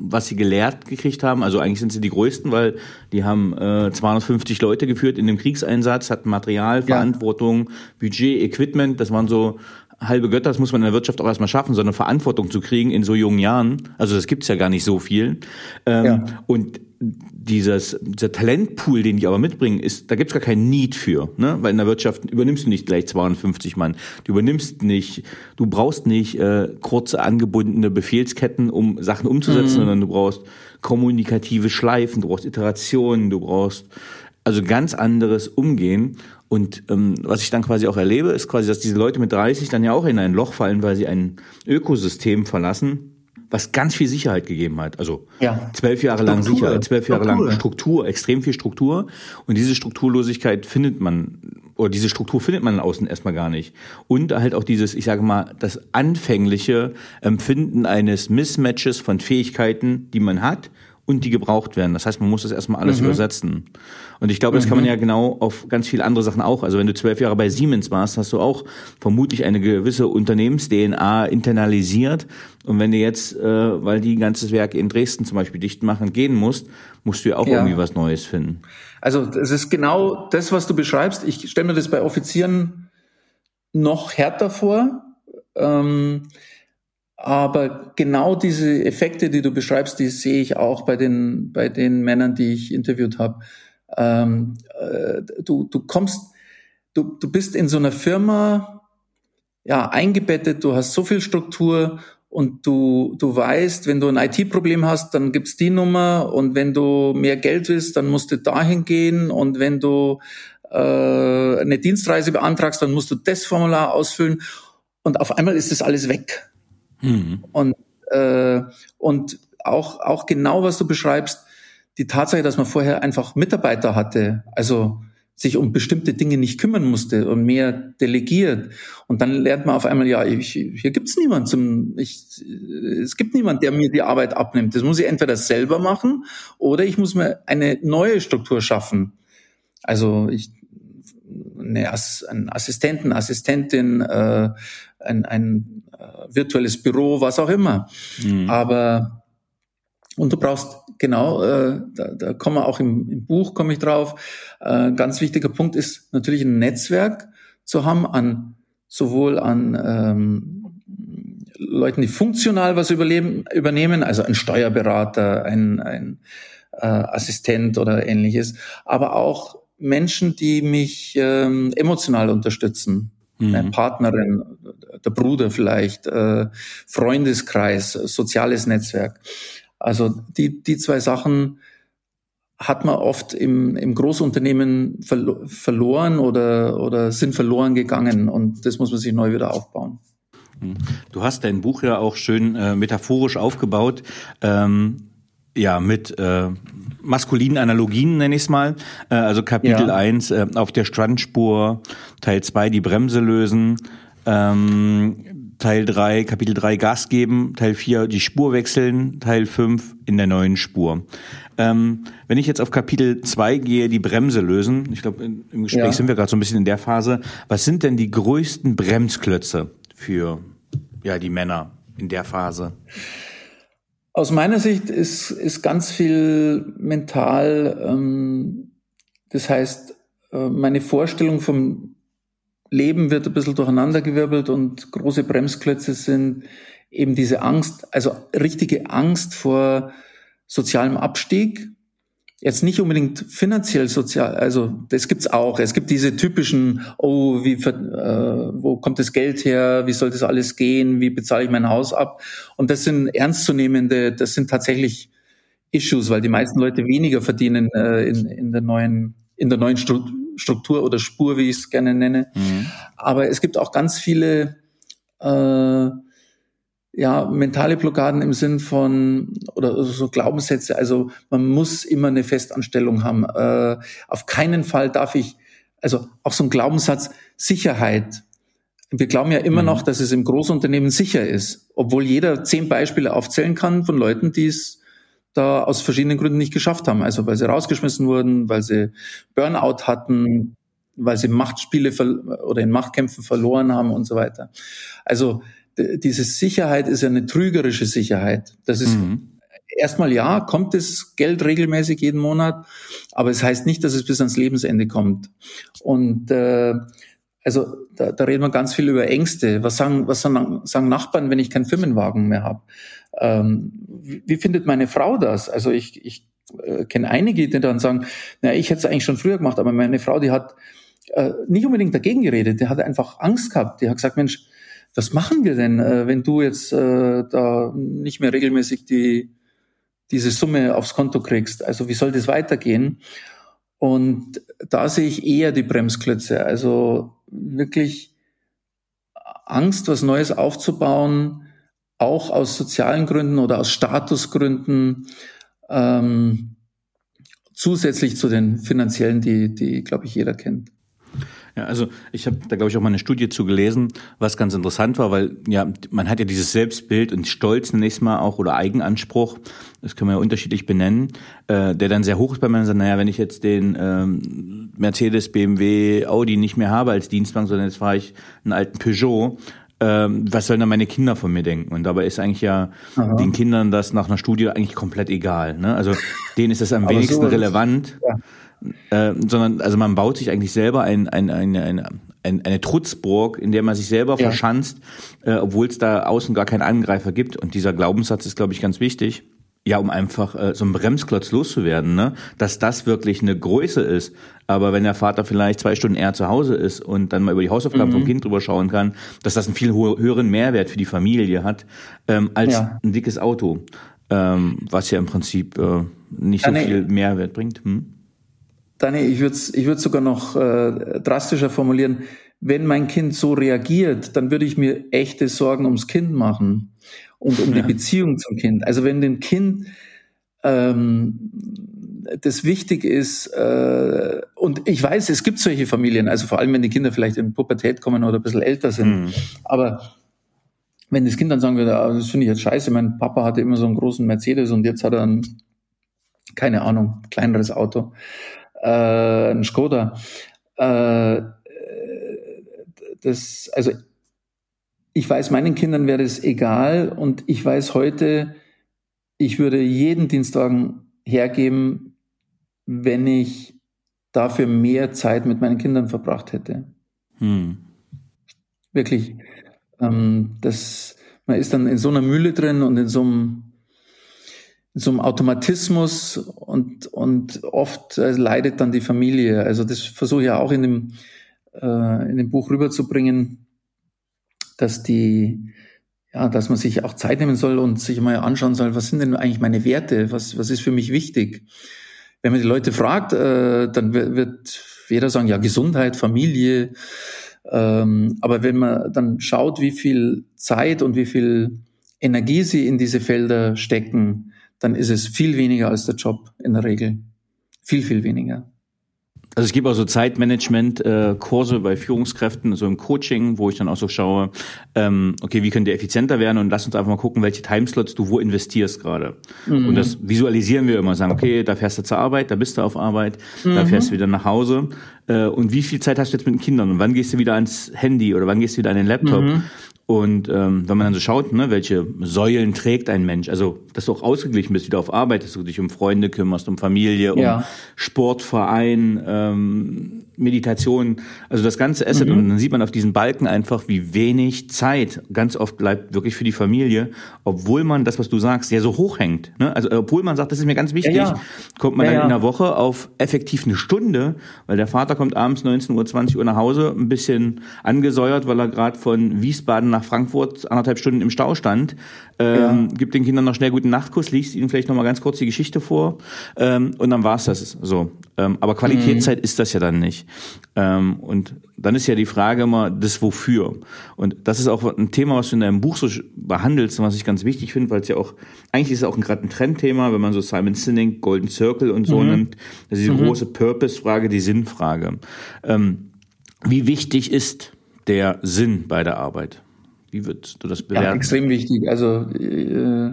was sie gelehrt gekriegt haben. Also eigentlich sind sie die Größten, weil die haben äh, 250 Leute geführt in dem Kriegseinsatz, hatten Material, Verantwortung, ja. Budget, Equipment. Das waren so halbe Götter, das muss man in der Wirtschaft auch erstmal schaffen, so eine Verantwortung zu kriegen in so jungen Jahren. Also das gibt's ja gar nicht so viel. Ähm, ja. Und dieses, dieser Talentpool, den die aber mitbringen, ist, da gibt's gar keinen Need für, ne? Weil in der Wirtschaft übernimmst du nicht gleich 250 Mann. Du übernimmst nicht, du brauchst nicht äh, kurze angebundene Befehlsketten, um Sachen umzusetzen, mhm. sondern du brauchst kommunikative Schleifen, du brauchst Iterationen, du brauchst also ganz anderes Umgehen. Und ähm, was ich dann quasi auch erlebe, ist quasi, dass diese Leute mit 30 dann ja auch in ein Loch fallen, weil sie ein Ökosystem verlassen, was ganz viel Sicherheit gegeben hat. Also ja. zwölf Jahre Struktur. lang Sicherheit, zwölf Jahre Struktur. lang Struktur, extrem viel Struktur. Und diese Strukturlosigkeit findet man, oder diese Struktur findet man außen erstmal gar nicht. Und halt auch dieses, ich sage mal, das anfängliche Empfinden eines Mismatches von Fähigkeiten, die man hat und die gebraucht werden. Das heißt, man muss das erstmal alles mhm. übersetzen. Und ich glaube, das mhm. kann man mhm. ja genau auf ganz viele andere Sachen auch. Also wenn du zwölf Jahre bei Siemens warst, hast du auch vermutlich eine gewisse Unternehmens-DNA internalisiert. Und wenn du jetzt, äh, weil die ein ganzes Werk in Dresden zum Beispiel dicht machen, gehen musst, musst du ja auch ja. irgendwie was Neues finden. Also es ist genau das, was du beschreibst. Ich stelle mir das bei Offizieren noch härter vor. Ähm, aber genau diese Effekte, die du beschreibst, die sehe ich auch bei den, bei den Männern, die ich interviewt habe. Ähm, äh, du, du kommst, du, du bist in so einer Firma ja, eingebettet, du hast so viel Struktur und du, du weißt, wenn du ein IT-Problem hast, dann gibt's die Nummer und wenn du mehr Geld willst, dann musst du dahin gehen und wenn du äh, eine Dienstreise beantragst, dann musst du das Formular ausfüllen und auf einmal ist das alles weg. Mhm. Und, äh, und auch, auch genau, was du beschreibst, die Tatsache, dass man vorher einfach Mitarbeiter hatte, also sich um bestimmte Dinge nicht kümmern musste und mehr delegiert. Und dann lernt man auf einmal, ja, ich, hier gibt's niemand zum, ich, es gibt niemand, der mir die Arbeit abnimmt. Das muss ich entweder selber machen oder ich muss mir eine neue Struktur schaffen. Also ich, eine, einen Assistenten, Assistentin, äh, ein, ein äh, virtuelles Büro, was auch immer. Mhm. Aber und du brauchst genau, äh, da, da kommen wir auch im, im Buch komme ich drauf. Äh, ganz wichtiger Punkt ist natürlich ein Netzwerk zu haben an sowohl an ähm, Leuten, die funktional was überleben, übernehmen, also ein Steuerberater, ein, ein äh, Assistent oder ähnliches, aber auch Menschen, die mich ähm, emotional unterstützen mhm. Partnerin, der Bruder vielleicht, äh, Freundeskreis, soziales Netzwerk. Also die, die zwei Sachen hat man oft im, im Großunternehmen verlo verloren oder, oder sind verloren gegangen und das muss man sich neu wieder aufbauen. Mhm. Du hast dein Buch ja auch schön äh, metaphorisch aufgebaut, ähm, ja, mit äh, maskulinen Analogien, nenne ich es mal. Äh, also Kapitel ja. 1 äh, auf der Strandspur, Teil 2 die Bremse lösen, ähm, Teil 3, Kapitel 3 Gas geben, Teil 4 die Spur wechseln, Teil 5 in der neuen Spur. Ähm, wenn ich jetzt auf Kapitel 2 gehe, die Bremse lösen, ich glaube, im Gespräch ja. sind wir gerade so ein bisschen in der Phase, was sind denn die größten Bremsklötze für ja, die Männer in der Phase? Aus meiner Sicht ist, ist ganz viel mental, ähm, das heißt, äh, meine Vorstellung vom Leben wird ein bisschen durcheinandergewirbelt und große Bremsklötze sind eben diese Angst, also richtige Angst vor sozialem Abstieg, jetzt nicht unbedingt finanziell sozial, also das gibt's auch. Es gibt diese typischen, oh, wie, äh, wo kommt das Geld her? Wie soll das alles gehen? Wie bezahle ich mein Haus ab? Und das sind ernstzunehmende, das sind tatsächlich Issues, weil die meisten Leute weniger verdienen äh, in, in der neuen in der neuen Struktur oder Spur, wie ich es gerne nenne. Mhm. Aber es gibt auch ganz viele äh, ja, mentale Blockaden im Sinn von, oder so Glaubenssätze, also man muss immer eine Festanstellung haben. Äh, auf keinen Fall darf ich, also auch so ein Glaubenssatz, Sicherheit. Wir glauben ja immer mhm. noch, dass es im Großunternehmen sicher ist, obwohl jeder zehn Beispiele aufzählen kann von Leuten, die es da aus verschiedenen Gründen nicht geschafft haben. Also weil sie rausgeschmissen wurden, weil sie Burnout hatten, weil sie Machtspiele oder in Machtkämpfen verloren haben und so weiter. Also diese Sicherheit ist ja eine trügerische Sicherheit. Das ist mhm. erstmal ja, kommt das Geld regelmäßig jeden Monat, aber es heißt nicht, dass es bis ans Lebensende kommt. Und äh, also da, da reden wir ganz viel über Ängste. Was sagen, was sagen, sagen Nachbarn, wenn ich keinen Firmenwagen mehr habe? Ähm, wie, wie findet meine Frau das? Also ich, ich äh, kenne einige, die dann sagen, na, ich hätte es eigentlich schon früher gemacht, aber meine Frau, die hat äh, nicht unbedingt dagegen geredet, die hat einfach Angst gehabt. Die hat gesagt, Mensch, was machen wir denn, äh, wenn du jetzt äh, da nicht mehr regelmäßig die, diese Summe aufs Konto kriegst? Also wie soll das weitergehen? Und da sehe ich eher die Bremsklötze. Also wirklich Angst, was Neues aufzubauen, auch aus sozialen Gründen oder aus Statusgründen, ähm, zusätzlich zu den finanziellen, die, die glaube ich, jeder kennt. Ja, also ich habe da glaube ich auch mal eine Studie zu gelesen, was ganz interessant war, weil ja man hat ja dieses Selbstbild und Stolz nächstes Mal auch oder Eigenanspruch, das können wir ja unterschiedlich benennen, äh, der dann sehr hoch ist bei mir. Sagt, naja, wenn ich jetzt den ähm, Mercedes, BMW, Audi nicht mehr habe als Dienstbank, sondern jetzt fahre ich einen alten Peugeot, ähm, was sollen dann meine Kinder von mir denken? Und dabei ist eigentlich ja Aha. den Kindern das nach einer Studie eigentlich komplett egal. Ne? Also denen ist das am wenigsten so relevant. Ja. Äh, sondern also man baut sich eigentlich selber ein, ein, ein, ein, ein, eine Trutzburg, in der man sich selber ja. verschanzt, äh, obwohl es da außen gar keinen Angreifer gibt. Und dieser Glaubenssatz ist, glaube ich, ganz wichtig. Ja, um einfach äh, so ein Bremsklotz loszuwerden, ne? dass das wirklich eine Größe ist. Aber wenn der Vater vielleicht zwei Stunden eher zu Hause ist und dann mal über die Hausaufgaben mhm. vom Kind drüber schauen kann, dass das einen viel höheren Mehrwert für die Familie hat, ähm, als ja. ein dickes Auto, ähm, was ja im Prinzip äh, nicht so viel Mehrwert bringt. Hm? Dani, ich würde es ich würd sogar noch äh, drastischer formulieren. Wenn mein Kind so reagiert, dann würde ich mir echte Sorgen ums Kind machen und um ja. die Beziehung zum Kind. Also wenn dem Kind ähm, das wichtig ist, äh, und ich weiß, es gibt solche Familien, also vor allem wenn die Kinder vielleicht in Pubertät kommen oder ein bisschen älter sind, mhm. aber wenn das Kind dann sagen würde, ah, das finde ich jetzt scheiße, mein Papa hatte immer so einen großen Mercedes und jetzt hat er ein, keine Ahnung, kleineres Auto äh, ein Skoda. Äh, das, also ich weiß, meinen Kindern wäre es egal und ich weiß heute, ich würde jeden Dienstwagen hergeben, wenn ich dafür mehr Zeit mit meinen Kindern verbracht hätte. Hm. Wirklich. Ähm, das, man ist dann in so einer Mühle drin und in so einem so einem Automatismus und, und oft äh, leidet dann die Familie. Also das versuche ich ja auch in dem, äh, in dem Buch rüberzubringen, dass die, ja, dass man sich auch Zeit nehmen soll und sich mal anschauen soll, was sind denn eigentlich meine Werte, was, was ist für mich wichtig. Wenn man die Leute fragt, äh, dann wird jeder sagen, ja, Gesundheit, Familie. Ähm, aber wenn man dann schaut, wie viel Zeit und wie viel Energie sie in diese Felder stecken, dann ist es viel weniger als der Job in der Regel. Viel, viel weniger. Also es gibt auch so Zeitmanagement-Kurse bei Führungskräften, so im Coaching, wo ich dann auch so schaue, ähm, okay, wie könnt ihr effizienter werden und lass uns einfach mal gucken, welche Timeslots du wo investierst gerade. Mhm. Und das visualisieren wir immer, sagen, okay, da fährst du zur Arbeit, da bist du auf Arbeit, mhm. da fährst du wieder nach Hause. Äh, und wie viel Zeit hast du jetzt mit den Kindern und wann gehst du wieder ans Handy oder wann gehst du wieder an den Laptop? Mhm. Und ähm, wenn man dann so schaut, ne, welche Säulen trägt ein Mensch, also dass du auch ausgeglichen bist, wieder auf Arbeit, dass du dich um Freunde kümmerst, um Familie, um ja. Sportverein, ähm, Meditation, also das ganze Asset. Mhm. Und dann sieht man auf diesen Balken einfach, wie wenig Zeit ganz oft bleibt wirklich für die Familie, obwohl man das, was du sagst, ja so hoch hängt. Ne? Also obwohl man sagt, das ist mir ganz wichtig, ja, ja. kommt man dann in der Woche auf effektiv eine Stunde, weil der Vater kommt abends 19 Uhr, 20 Uhr nach Hause, ein bisschen angesäuert, weil er gerade von Wiesbaden nach Frankfurt anderthalb Stunden im Stau stand, ähm, ja. gibt den Kindern noch schnell guten Nachtkuss, liest ihnen vielleicht noch mal ganz kurz die Geschichte vor ähm, und dann war's das so. Ähm, aber Qualitätszeit mhm. ist das ja dann nicht. Ähm, und dann ist ja die Frage immer das Wofür. Und das ist auch ein Thema, was du in deinem Buch so behandelst und was ich ganz wichtig finde, weil es ja auch, eigentlich ist es auch gerade ein Trendthema, wenn man so Simon Sinek, Golden Circle und so mhm. nimmt, das ist die mhm. große Purpose-Frage, die Sinnfrage. Ähm, wie wichtig ist der Sinn bei der Arbeit? Wie würdest du das bewerten? Ja, extrem wichtig. Also äh,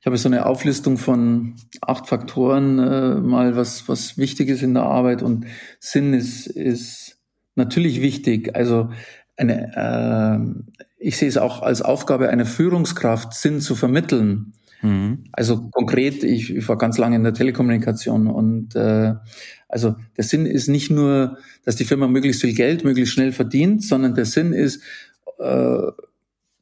ich habe so eine Auflistung von acht Faktoren äh, mal, was, was wichtig ist in der Arbeit und Sinn ist, ist natürlich wichtig. Also eine, äh, ich sehe es auch als Aufgabe einer Führungskraft, Sinn zu vermitteln. Mhm. Also konkret, ich, ich war ganz lange in der Telekommunikation und äh, also der Sinn ist nicht nur, dass die Firma möglichst viel Geld möglichst schnell verdient, sondern der Sinn ist äh,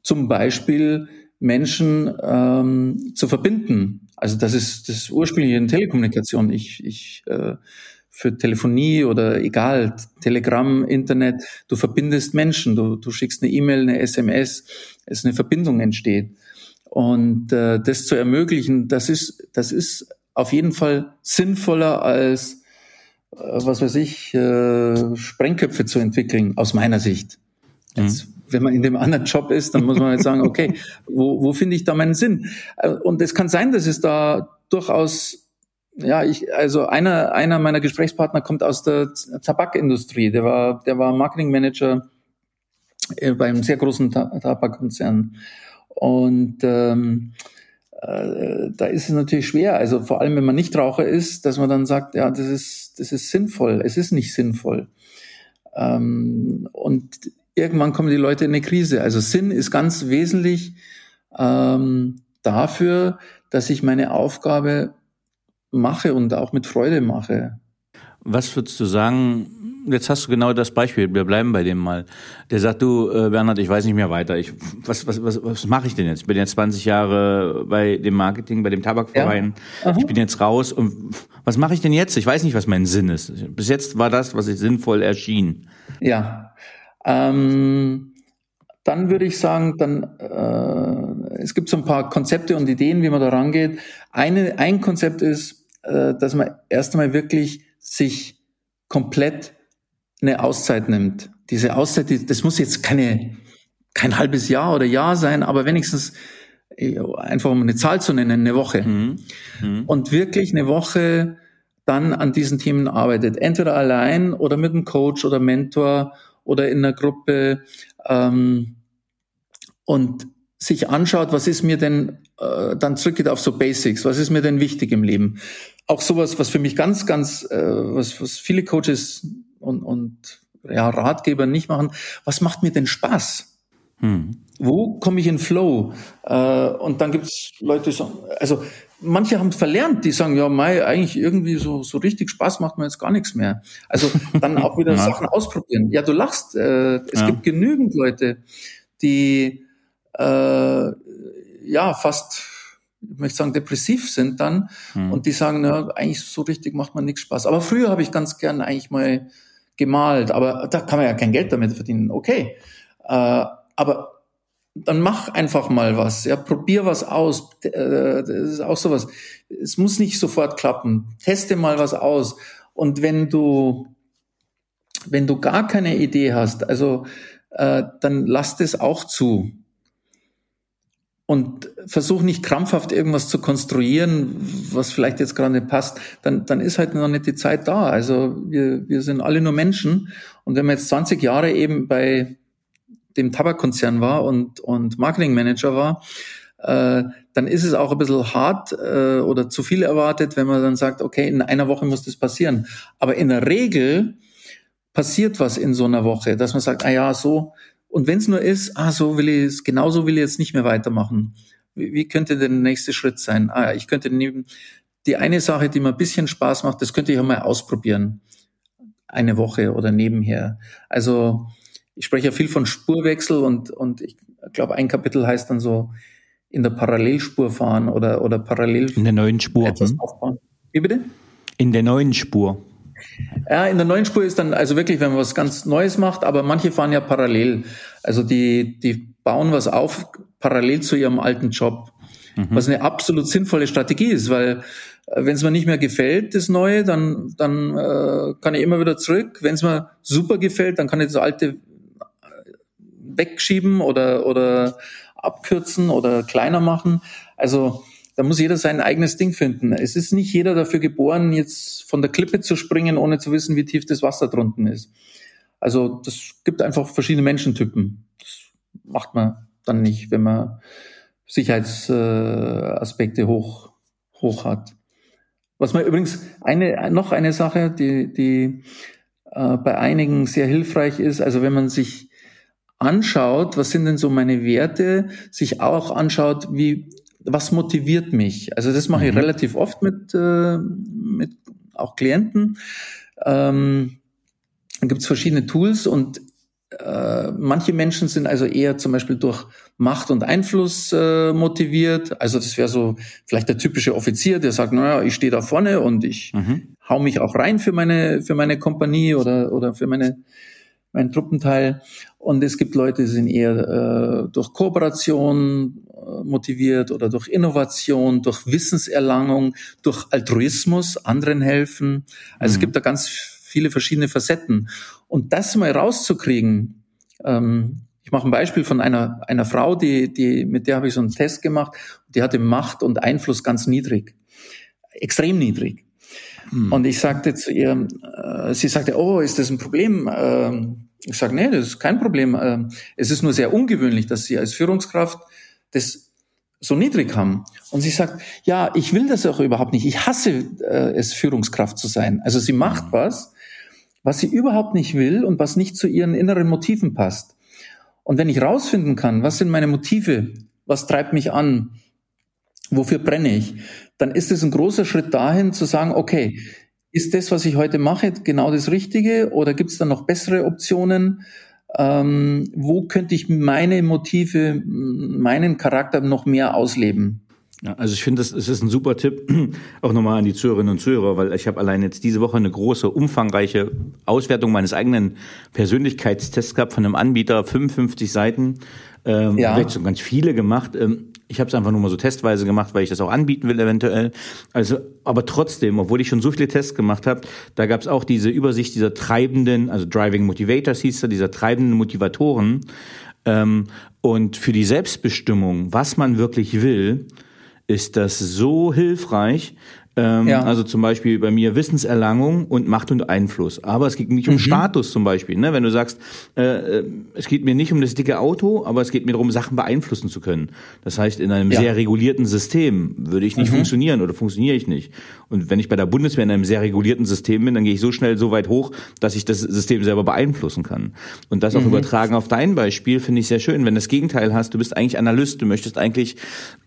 zum Beispiel Menschen ähm, zu verbinden. Also das ist das ursprüngliche in Telekommunikation. Ich, ich äh, für Telefonie oder egal, Telegram, Internet, du verbindest Menschen, du, du schickst eine E-Mail, eine SMS, es eine Verbindung entsteht. Und äh, das zu ermöglichen, das ist, das ist auf jeden Fall sinnvoller als, äh, was weiß ich, äh, Sprengköpfe zu entwickeln, aus meiner Sicht. Jetzt, mhm wenn man in dem anderen Job ist, dann muss man jetzt sagen, okay, wo, wo finde ich da meinen Sinn? Äh, und es kann sein, dass es da durchaus ja, ich, also einer, einer meiner Gesprächspartner kommt aus der Tabakindustrie. Der war, der war Marketingmanager äh, beim sehr großen Tabakkonzern. Und ähm, äh, da ist es natürlich schwer. Also vor allem, wenn man nicht Raucher ist, dass man dann sagt, ja, das ist, das ist sinnvoll. Es ist nicht sinnvoll. Ähm, und irgendwann kommen die Leute in eine Krise. Also Sinn ist ganz wesentlich ähm, dafür, dass ich meine Aufgabe mache und auch mit Freude mache. Was würdest du sagen, jetzt hast du genau das Beispiel, wir bleiben bei dem mal. Der sagt, du, äh, Bernhard, ich weiß nicht mehr weiter. Ich, was was, was, was mache ich denn jetzt? Ich bin jetzt 20 Jahre bei dem Marketing, bei dem Tabakverein. Ja. Ich bin jetzt raus und was mache ich denn jetzt? Ich weiß nicht, was mein Sinn ist. Bis jetzt war das, was ich sinnvoll erschien. Ja. Ähm, dann würde ich sagen, dann äh, es gibt so ein paar Konzepte und Ideen, wie man da rangeht. Eine, ein Konzept ist, äh, dass man erst einmal wirklich sich komplett eine Auszeit nimmt. Diese Auszeit, die, das muss jetzt keine, kein halbes Jahr oder Jahr sein, aber wenigstens äh, einfach um eine Zahl zu nennen, eine Woche. Mhm. Mhm. Und wirklich eine Woche dann an diesen Themen arbeitet. Entweder allein oder mit einem Coach oder Mentor oder in einer Gruppe ähm, und sich anschaut, was ist mir denn, äh, dann zurückgeht auf so Basics, was ist mir denn wichtig im Leben? Auch sowas, was für mich ganz, ganz, äh, was, was viele Coaches und, und ja, Ratgeber nicht machen, was macht mir denn Spaß? Hm. Wo komme ich in Flow? Äh, und dann gibt's Leute, die sagen, also manche haben verlernt, die sagen, ja, Mai, eigentlich irgendwie so, so richtig Spaß macht mir jetzt gar nichts mehr. Also dann auch wieder (laughs) ja. Sachen ausprobieren. Ja, du lachst. Äh, es ja. gibt genügend Leute, die äh, ja fast, ich möchte sagen, depressiv sind dann mhm. und die sagen, na, eigentlich so richtig macht man nichts Spaß. Aber früher habe ich ganz gern eigentlich mal gemalt, aber da kann man ja kein Geld damit verdienen. Okay. Äh, aber dann mach einfach mal was, ja, probier was aus. Äh, das ist auch sowas. Es muss nicht sofort klappen. Teste mal was aus. Und wenn du, wenn du gar keine Idee hast, also äh, dann lass das auch zu und versuch nicht krampfhaft irgendwas zu konstruieren, was vielleicht jetzt gerade nicht passt, dann, dann ist halt noch nicht die Zeit da. Also wir, wir sind alle nur Menschen. Und wenn man jetzt 20 Jahre eben bei dem Tabakkonzern war und, und Marketingmanager war, äh, dann ist es auch ein bisschen hart äh, oder zu viel erwartet, wenn man dann sagt, okay, in einer Woche muss das passieren. Aber in der Regel passiert was in so einer Woche, dass man sagt, ah ja, so, und wenn es nur ist, ah, so will ich es, genauso will ich jetzt nicht mehr weitermachen. Wie, wie könnte der nächste Schritt sein? Ah, ich könnte neben die eine Sache, die mir ein bisschen Spaß macht, das könnte ich auch mal ausprobieren. Eine Woche oder nebenher. Also ich spreche ja viel von Spurwechsel und, und ich glaube, ein Kapitel heißt dann so in der Parallelspur fahren oder, oder parallel in der neuen Spur etwas hm? aufbauen. Wie bitte? In der neuen Spur. Ja, in der neuen Spur ist dann also wirklich, wenn man was ganz Neues macht, aber manche fahren ja parallel. Also die, die bauen was auf parallel zu ihrem alten Job. Mhm. Was eine absolut sinnvolle Strategie ist, weil äh, wenn es mir nicht mehr gefällt, das Neue, dann, dann äh, kann ich immer wieder zurück. Wenn es mir super gefällt, dann kann ich das Alte wegschieben oder, oder abkürzen oder kleiner machen. Also da muss jeder sein eigenes Ding finden. Es ist nicht jeder dafür geboren, jetzt von der Klippe zu springen, ohne zu wissen, wie tief das Wasser drunten ist. Also das gibt einfach verschiedene Menschentypen. Das macht man dann nicht, wenn man Sicherheitsaspekte hoch, hoch hat. Was man übrigens eine, noch eine Sache, die, die äh, bei einigen sehr hilfreich ist, also wenn man sich anschaut, was sind denn so meine Werte, sich auch anschaut, wie was motiviert mich? Also das mache ich mhm. relativ oft mit, äh, mit auch Klienten. Ähm, dann gibt es verschiedene Tools und äh, manche Menschen sind also eher zum Beispiel durch Macht und Einfluss äh, motiviert. Also das wäre so vielleicht der typische Offizier, der sagt, naja, ich stehe da vorne und ich mhm. hau mich auch rein für meine, für meine Kompanie oder, oder für meine, mein Truppenteil. Und es gibt Leute, die sind eher äh, durch Kooperation äh, motiviert oder durch Innovation, durch Wissenserlangung, durch Altruismus, anderen helfen. Also mhm. es gibt da ganz viele verschiedene Facetten. Und das mal rauszukriegen, ähm, ich mache ein Beispiel von einer, einer Frau, die, die, mit der habe ich so einen Test gemacht, die hatte Macht und Einfluss ganz niedrig. Extrem niedrig. Hm. Und ich sagte zu ihr, äh, sie sagte, oh, ist das ein Problem? Äh, ich sage, nee, das ist kein Problem. Äh, es ist nur sehr ungewöhnlich, dass Sie als Führungskraft das so niedrig haben. Und sie sagt, ja, ich will das auch überhaupt nicht. Ich hasse äh, es, Führungskraft zu sein. Also sie macht hm. was, was sie überhaupt nicht will und was nicht zu ihren inneren Motiven passt. Und wenn ich rausfinden kann, was sind meine Motive, was treibt mich an, wofür brenne ich, dann ist es ein großer Schritt dahin zu sagen, okay, ist das, was ich heute mache, genau das Richtige oder gibt es da noch bessere Optionen? Ähm, wo könnte ich meine Motive, meinen Charakter noch mehr ausleben? Ja, also ich finde, es ist ein super Tipp, (clears throat) auch nochmal an die Zuhörerinnen und Zuhörer, weil ich habe allein jetzt diese Woche eine große, umfangreiche Auswertung meines eigenen Persönlichkeitstests gehabt von einem Anbieter, 55 Seiten. Ähm, ja. Habe schon ganz viele gemacht. Ähm, ich habe es einfach nur mal so testweise gemacht, weil ich das auch anbieten will eventuell. Also, aber trotzdem, obwohl ich schon so viele Tests gemacht habe, da gab es auch diese Übersicht dieser treibenden, also Driving Motivators hieß da, dieser treibenden Motivatoren. Ähm, und für die Selbstbestimmung, was man wirklich will, ist das so hilfreich, ähm, ja. Also zum Beispiel bei mir Wissenserlangung und Macht und Einfluss. Aber es geht nicht um mhm. Status zum Beispiel. Ne? Wenn du sagst, äh, äh, es geht mir nicht um das dicke Auto, aber es geht mir darum, Sachen beeinflussen zu können. Das heißt, in einem ja. sehr regulierten System würde ich nicht mhm. funktionieren oder funktioniere ich nicht. Und wenn ich bei der Bundeswehr in einem sehr regulierten System bin, dann gehe ich so schnell so weit hoch, dass ich das System selber beeinflussen kann. Und das auch mhm. übertragen auf dein Beispiel finde ich sehr schön. Wenn du das Gegenteil hast, du bist eigentlich Analyst, du möchtest eigentlich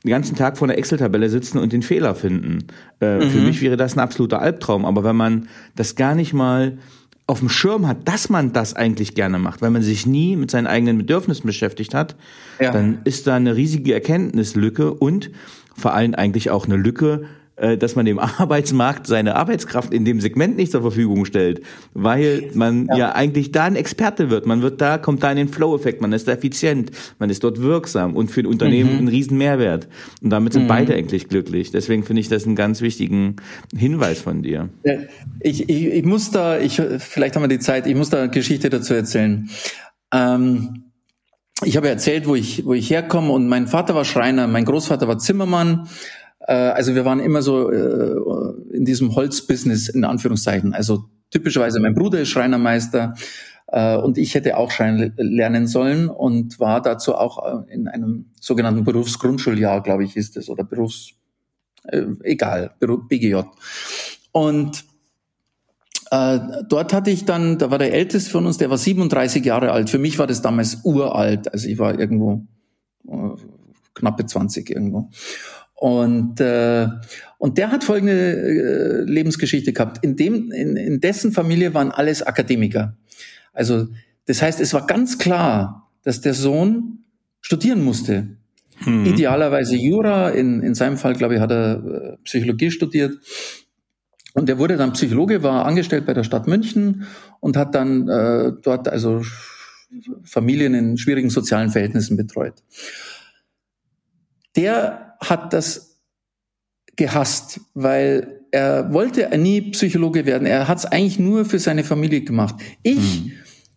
den ganzen Tag vor einer Excel-Tabelle sitzen und den Fehler finden. Äh, mhm. Für mich wäre das ein absoluter Albtraum. Aber wenn man das gar nicht mal auf dem Schirm hat, dass man das eigentlich gerne macht, weil man sich nie mit seinen eigenen Bedürfnissen beschäftigt hat, ja. dann ist da eine riesige Erkenntnislücke und vor allem eigentlich auch eine Lücke, äh, dass man dem (laughs) Arbeitsmarkt seine Arbeitskraft in dem Segment nicht zur Verfügung stellt, weil man ja, ja eigentlich da ein Experte wird. Man wird da, kommt da in den Flow-Effekt, man ist effizient, man ist dort wirksam und für ein Unternehmen mhm. ein riesen Mehrwert. Und damit sind mhm. beide eigentlich glücklich. Deswegen finde ich das einen ganz wichtigen Hinweis von dir. Ja, ich, ich, ich muss da, ich, vielleicht haben wir die Zeit, ich muss da eine Geschichte dazu erzählen. Ähm, ich habe erzählt, wo ich, wo ich herkomme und mein Vater war Schreiner, mein Großvater war Zimmermann äh, also wir waren immer so äh, in diesem Holzbusiness in Anführungszeichen. Also typischerweise mein Bruder ist Schreinermeister äh, und ich hätte auch Schrein lernen sollen und war dazu auch in einem sogenannten Berufsgrundschuljahr, glaube ich, ist es oder Berufs egal Beruf, BGJ und äh, dort hatte ich dann, da war der älteste von uns, der war 37 Jahre alt. Für mich war das damals uralt. Also ich war irgendwo äh, knappe 20 irgendwo. Und, äh, und der hat folgende äh, Lebensgeschichte gehabt. In, dem, in, in dessen Familie waren alles Akademiker. Also das heißt, es war ganz klar, dass der Sohn studieren musste. Hm. Idealerweise Jura, in, in seinem Fall, glaube ich, hat er äh, Psychologie studiert. Und er wurde dann Psychologe, war angestellt bei der Stadt München und hat dann äh, dort also Familien in schwierigen sozialen Verhältnissen betreut. Der hat das gehasst, weil er wollte nie Psychologe werden. Er hat es eigentlich nur für seine Familie gemacht. Ich mhm.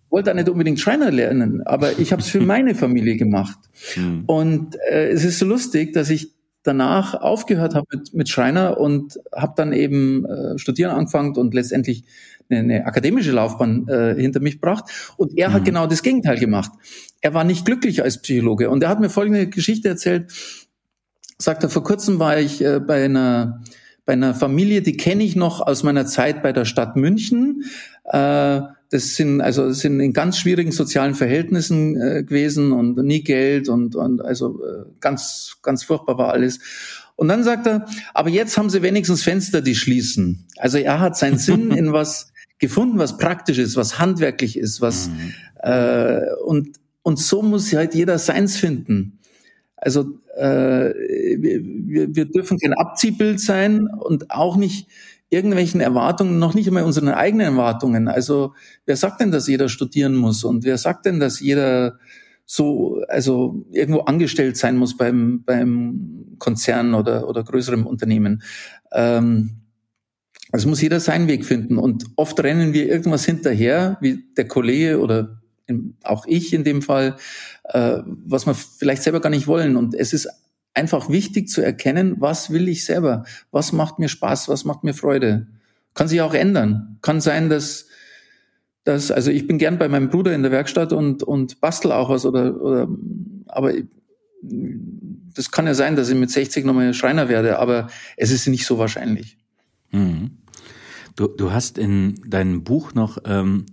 wollte nicht unbedingt Schreiner lernen, aber ich habe es für (laughs) meine Familie gemacht. Mhm. Und äh, es ist so lustig, dass ich danach aufgehört habe mit, mit Schreiner und habe dann eben äh, studieren angefangen und letztendlich eine, eine akademische Laufbahn äh, hinter mich gebracht. Und er mhm. hat genau das Gegenteil gemacht. Er war nicht glücklich als Psychologe. Und er hat mir folgende Geschichte erzählt sagt er, vor kurzem war ich äh, bei einer bei einer Familie, die kenne ich noch aus meiner Zeit bei der Stadt München. Äh, das sind also das sind in ganz schwierigen sozialen Verhältnissen äh, gewesen und nie Geld und und also äh, ganz ganz furchtbar war alles. Und dann sagt er, aber jetzt haben sie wenigstens Fenster, die schließen. Also er hat seinen Sinn (laughs) in was gefunden, was praktisch ist, was handwerklich ist, was mhm. äh, und und so muss halt jeder seins finden. Also äh, wir, wir dürfen kein Abziehbild sein und auch nicht irgendwelchen Erwartungen, noch nicht einmal unseren eigenen Erwartungen. Also wer sagt denn, dass jeder studieren muss und wer sagt denn, dass jeder so also irgendwo angestellt sein muss beim beim Konzern oder oder größerem Unternehmen. Ähm, also muss jeder seinen Weg finden und oft rennen wir irgendwas hinterher, wie der Kollege oder auch ich in dem Fall, äh, was wir vielleicht selber gar nicht wollen. Und es ist einfach wichtig zu erkennen, was will ich selber? Was macht mir Spaß? Was macht mir Freude? Kann sich auch ändern. Kann sein, dass, dass, also ich bin gern bei meinem Bruder in der Werkstatt und, und bastel auch was oder, oder aber das kann ja sein, dass ich mit 60 nochmal Schreiner werde, aber es ist nicht so wahrscheinlich. Mhm. Du, du hast in deinem Buch noch ähm,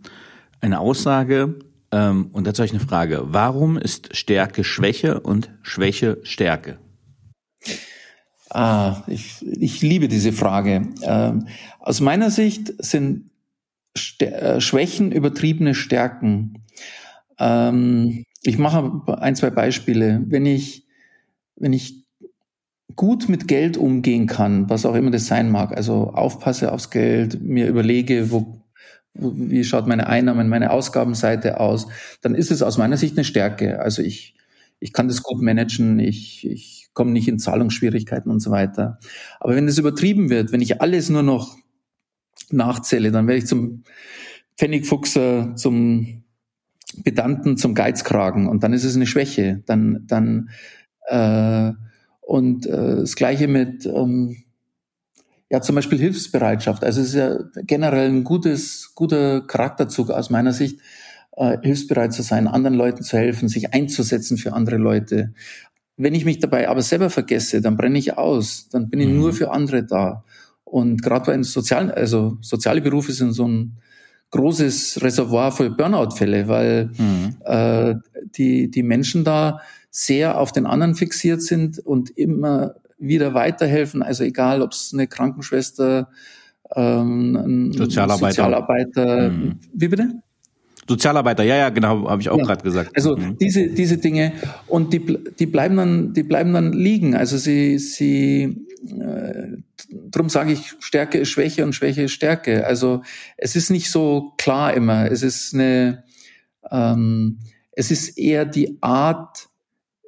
eine Aussage, ähm, und dazu habe ich eine Frage. Warum ist Stärke Schwäche und Schwäche Stärke? Ah, ich, ich liebe diese Frage. Ähm, aus meiner Sicht sind St äh, Schwächen übertriebene Stärken. Ähm, ich mache ein, zwei Beispiele. Wenn ich, wenn ich gut mit Geld umgehen kann, was auch immer das sein mag, also aufpasse aufs Geld, mir überlege, wo, wie schaut meine Einnahmen, meine Ausgabenseite aus, dann ist es aus meiner Sicht eine Stärke. Also ich, ich kann das gut managen, ich, ich komme nicht in Zahlungsschwierigkeiten und so weiter. Aber wenn das übertrieben wird, wenn ich alles nur noch nachzähle, dann werde ich zum Pfennigfuchser, zum Pedanten, zum Geizkragen und dann ist es eine Schwäche. Dann, dann äh, und äh, das Gleiche mit ähm, ja zum Beispiel Hilfsbereitschaft. Also es ist ja generell ein gutes, guter Charakterzug aus meiner Sicht, äh, hilfsbereit zu sein, anderen Leuten zu helfen, sich einzusetzen für andere Leute. Wenn ich mich dabei aber selber vergesse, dann brenne ich aus, dann bin ich mhm. nur für andere da. Und gerade bei sozialen, also soziale Berufe sind so ein großes Reservoir für Burnout-Fälle, weil mhm. äh, die, die Menschen da sehr auf den anderen fixiert sind und immer wieder weiterhelfen. Also egal, ob es eine Krankenschwester, ähm, ein Sozialarbeiter. Sozialarbeiter mhm. Wie bitte? Sozialarbeiter, ja, ja, genau, habe ich auch ja. gerade gesagt. Also mhm. diese diese Dinge und die die bleiben dann die bleiben dann liegen. Also sie sie äh, drum sage ich Stärke ist Schwäche und Schwäche ist Stärke. Also es ist nicht so klar immer. Es ist eine ähm, es ist eher die Art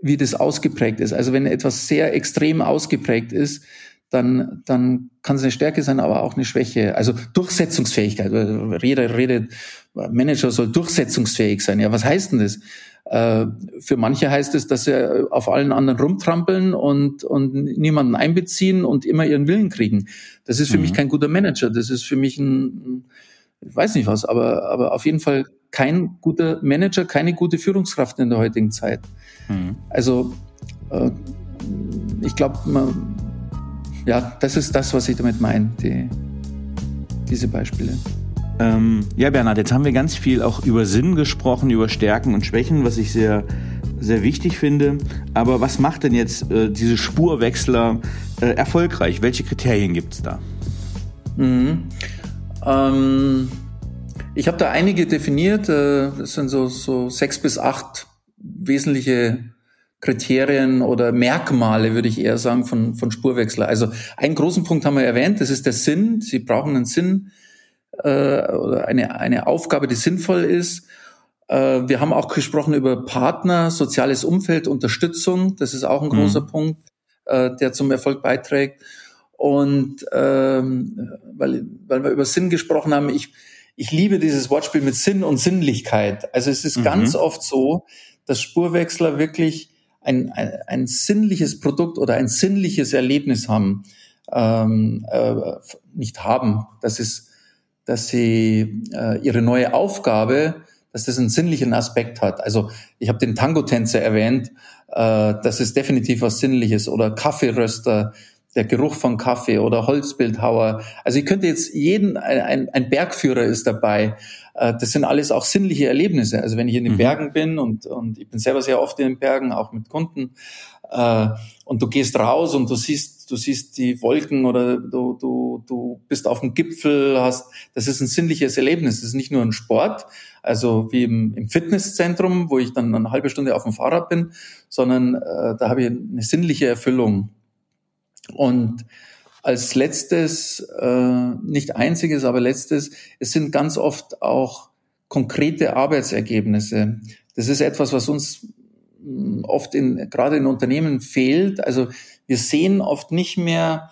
wie das ausgeprägt ist. Also wenn etwas sehr extrem ausgeprägt ist, dann, dann kann es eine Stärke sein, aber auch eine Schwäche. Also Durchsetzungsfähigkeit. Jeder redet, Manager soll durchsetzungsfähig sein. Ja, was heißt denn das? Äh, für manche heißt es, dass sie auf allen anderen rumtrampeln und, und niemanden einbeziehen und immer ihren Willen kriegen. Das ist für mhm. mich kein guter Manager. Das ist für mich ein, ich weiß nicht was, aber, aber auf jeden Fall kein guter Manager, keine gute Führungskraft in der heutigen Zeit. Mhm. Also äh, ich glaube, ja, das ist das, was ich damit meine, die, diese Beispiele. Ähm, ja, Bernhard, jetzt haben wir ganz viel auch über Sinn gesprochen, über Stärken und Schwächen, was ich sehr, sehr wichtig finde. Aber was macht denn jetzt äh, diese Spurwechsler äh, erfolgreich? Welche Kriterien gibt es da? Mhm. Ähm, ich habe da einige definiert. Äh, das sind so, so sechs bis acht wesentliche Kriterien oder Merkmale, würde ich eher sagen, von, von Spurwechsler. Also einen großen Punkt haben wir erwähnt, das ist der Sinn. Sie brauchen einen Sinn äh, oder eine, eine Aufgabe, die sinnvoll ist. Äh, wir haben auch gesprochen über Partner, soziales Umfeld, Unterstützung. Das ist auch ein großer mhm. Punkt, äh, der zum Erfolg beiträgt. Und ähm, weil, weil wir über Sinn gesprochen haben, ich, ich liebe dieses Wortspiel mit Sinn und Sinnlichkeit. Also es ist mhm. ganz oft so, dass Spurwechsler wirklich ein, ein, ein sinnliches Produkt oder ein sinnliches Erlebnis haben, ähm, äh, nicht haben. Das ist, dass sie äh, ihre neue Aufgabe, dass das einen sinnlichen Aspekt hat. Also ich habe den Tango-Tänzer erwähnt, äh, das ist definitiv was Sinnliches oder Kaffeeröster, der Geruch von Kaffee oder Holzbildhauer. Also ich könnte jetzt jeden, ein, ein Bergführer ist dabei. Äh, das sind alles auch sinnliche Erlebnisse. Also wenn ich in den mhm. Bergen bin und, und ich bin selber sehr oft in den Bergen, auch mit Kunden, äh, und du gehst raus und du siehst, du siehst die Wolken oder du, du, du bist auf dem Gipfel, hast, das ist ein sinnliches Erlebnis. Das ist nicht nur ein Sport, also wie im, im Fitnesszentrum, wo ich dann eine halbe Stunde auf dem Fahrrad bin, sondern äh, da habe ich eine sinnliche Erfüllung. Und als letztes, äh, nicht einziges, aber letztes, es sind ganz oft auch konkrete Arbeitsergebnisse. Das ist etwas, was uns mm, oft in, gerade in Unternehmen fehlt. Also wir sehen oft nicht mehr,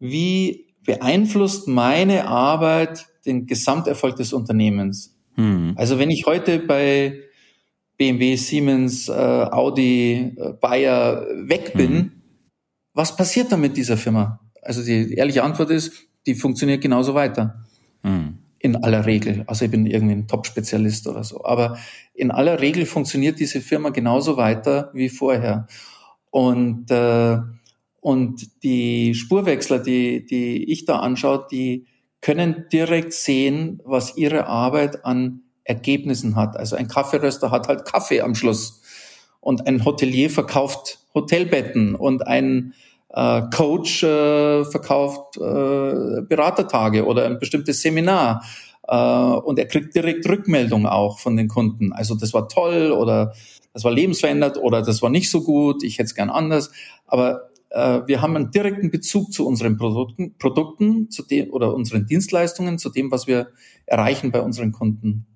wie beeinflusst meine Arbeit den Gesamterfolg des Unternehmens. Mhm. Also wenn ich heute bei BMW, Siemens, äh, Audi, äh, Bayer weg bin, mhm was passiert dann mit dieser Firma? Also die ehrliche Antwort ist, die funktioniert genauso weiter. Mhm. In aller Regel. Also ich bin irgendwie ein Top-Spezialist oder so. Aber in aller Regel funktioniert diese Firma genauso weiter wie vorher. Und, äh, und die Spurwechsler, die, die ich da anschaue, die können direkt sehen, was ihre Arbeit an Ergebnissen hat. Also ein Kaffeeröster hat halt Kaffee am Schluss und ein Hotelier verkauft Hotelbetten und ein äh, Coach äh, verkauft äh, Beratertage oder ein bestimmtes Seminar äh, und er kriegt direkt Rückmeldung auch von den Kunden. Also das war toll oder das war lebensverändert oder das war nicht so gut, ich hätte es gern anders. Aber äh, wir haben einen direkten Bezug zu unseren Produkten, Produkten zu dem, oder unseren Dienstleistungen, zu dem, was wir erreichen bei unseren Kunden.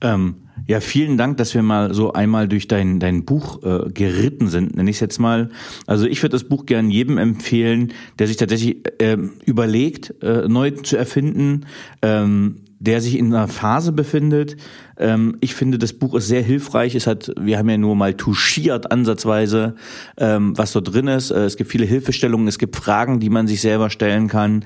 Ähm, ja, vielen Dank, dass wir mal so einmal durch dein, dein Buch äh, geritten sind, nenne ich es jetzt mal. Also ich würde das Buch gern jedem empfehlen, der sich tatsächlich äh, überlegt, äh, neu zu erfinden, ähm, der sich in einer Phase befindet. Ähm, ich finde, das Buch ist sehr hilfreich. Es hat, wir haben ja nur mal touchiert ansatzweise, ähm, was dort drin ist. Äh, es gibt viele Hilfestellungen, es gibt Fragen, die man sich selber stellen kann.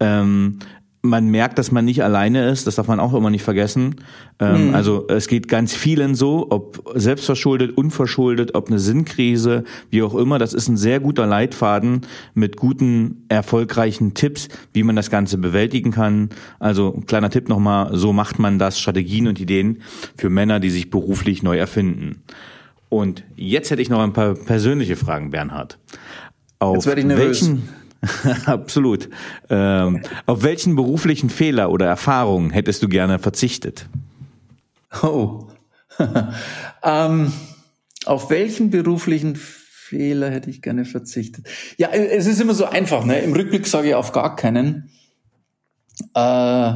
Ähm, man merkt, dass man nicht alleine ist, das darf man auch immer nicht vergessen. Ähm, mhm. Also es geht ganz vielen so, ob selbstverschuldet, unverschuldet, ob eine Sinnkrise, wie auch immer. Das ist ein sehr guter Leitfaden mit guten, erfolgreichen Tipps, wie man das Ganze bewältigen kann. Also kleiner Tipp nochmal, so macht man das, Strategien und Ideen für Männer, die sich beruflich neu erfinden. Und jetzt hätte ich noch ein paar persönliche Fragen, Bernhard. Auf jetzt werde ich nervös. welchen (laughs) Absolut. Ähm, auf welchen beruflichen Fehler oder Erfahrungen hättest du gerne verzichtet? Oh. (laughs) ähm, auf welchen beruflichen Fehler hätte ich gerne verzichtet? Ja, es ist immer so einfach. Ne? Im Rückblick sage ich auf gar keinen. Äh,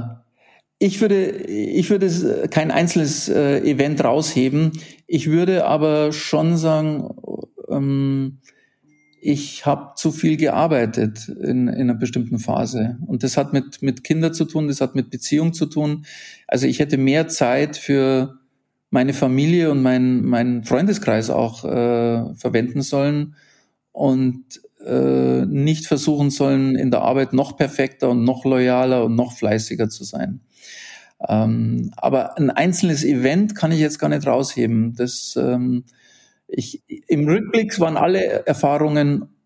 ich würde, ich würde kein einzelnes äh, Event rausheben. Ich würde aber schon sagen, ähm, ich habe zu viel gearbeitet in, in einer bestimmten Phase. Und das hat mit, mit Kindern zu tun, das hat mit Beziehung zu tun. Also ich hätte mehr Zeit für meine Familie und meinen mein Freundeskreis auch äh, verwenden sollen und äh, nicht versuchen sollen, in der Arbeit noch perfekter und noch loyaler und noch fleißiger zu sein. Ähm, aber ein einzelnes Event kann ich jetzt gar nicht rausheben. Das ähm, ich, Im Rückblick waren alle Erfahrungen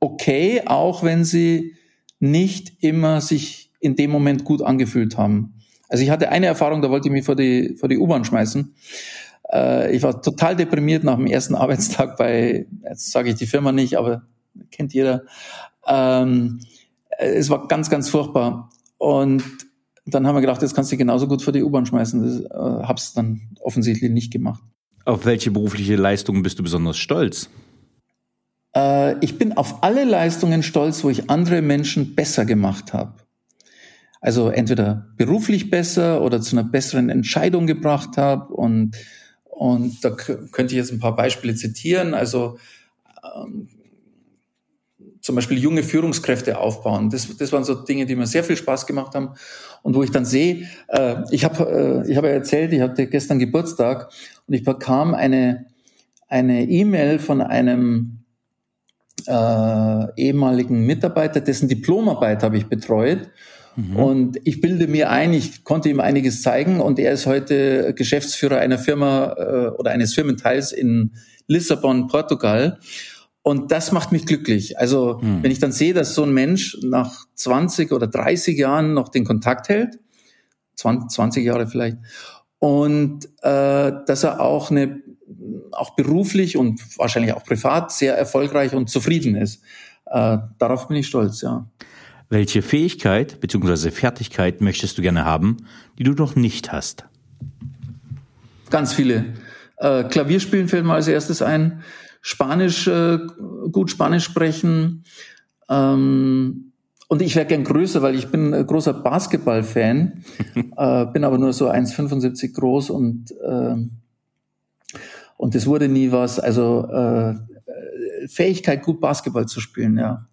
okay, auch wenn sie nicht immer sich in dem Moment gut angefühlt haben. Also ich hatte eine Erfahrung, da wollte ich mich vor die, vor die U-Bahn schmeißen. Äh, ich war total deprimiert nach dem ersten (laughs) Arbeitstag bei, jetzt sage ich die Firma nicht, aber kennt jeder. Ähm, es war ganz, ganz furchtbar. Und dann haben wir gedacht, jetzt kannst du genauso gut vor die U-Bahn schmeißen. Das äh, hab's dann offensichtlich nicht gemacht. Auf welche berufliche Leistungen bist du besonders stolz? Äh, ich bin auf alle Leistungen stolz, wo ich andere Menschen besser gemacht habe. Also entweder beruflich besser oder zu einer besseren Entscheidung gebracht habe. Und, und da könnte ich jetzt ein paar Beispiele zitieren. Also ähm, zum Beispiel junge Führungskräfte aufbauen. Das, das waren so Dinge, die mir sehr viel Spaß gemacht haben und wo ich dann sehe, äh, ich habe äh, ich habe erzählt, ich hatte gestern Geburtstag und ich bekam eine eine E-Mail von einem äh, ehemaligen Mitarbeiter, dessen Diplomarbeit habe ich betreut. Mhm. Und ich bilde mir ein, ich konnte ihm einiges zeigen und er ist heute Geschäftsführer einer Firma äh, oder eines Firmenteils in Lissabon, Portugal. Und das macht mich glücklich. Also hm. wenn ich dann sehe, dass so ein Mensch nach 20 oder 30 Jahren noch den Kontakt hält, 20, 20 Jahre vielleicht, und äh, dass er auch eine auch beruflich und wahrscheinlich auch privat sehr erfolgreich und zufrieden ist. Äh, darauf bin ich stolz, ja. Welche Fähigkeit bzw. Fertigkeit möchtest du gerne haben, die du noch nicht hast? Ganz viele. Äh, Klavierspielen fällt mir als erstes ein. Spanisch, äh, gut Spanisch sprechen. Ähm, und ich wäre gern größer, weil ich bin ein großer Basketball-Fan, (laughs) äh, bin aber nur so 1,75 groß und äh, und das wurde nie was. Also äh, Fähigkeit, gut Basketball zu spielen, ja.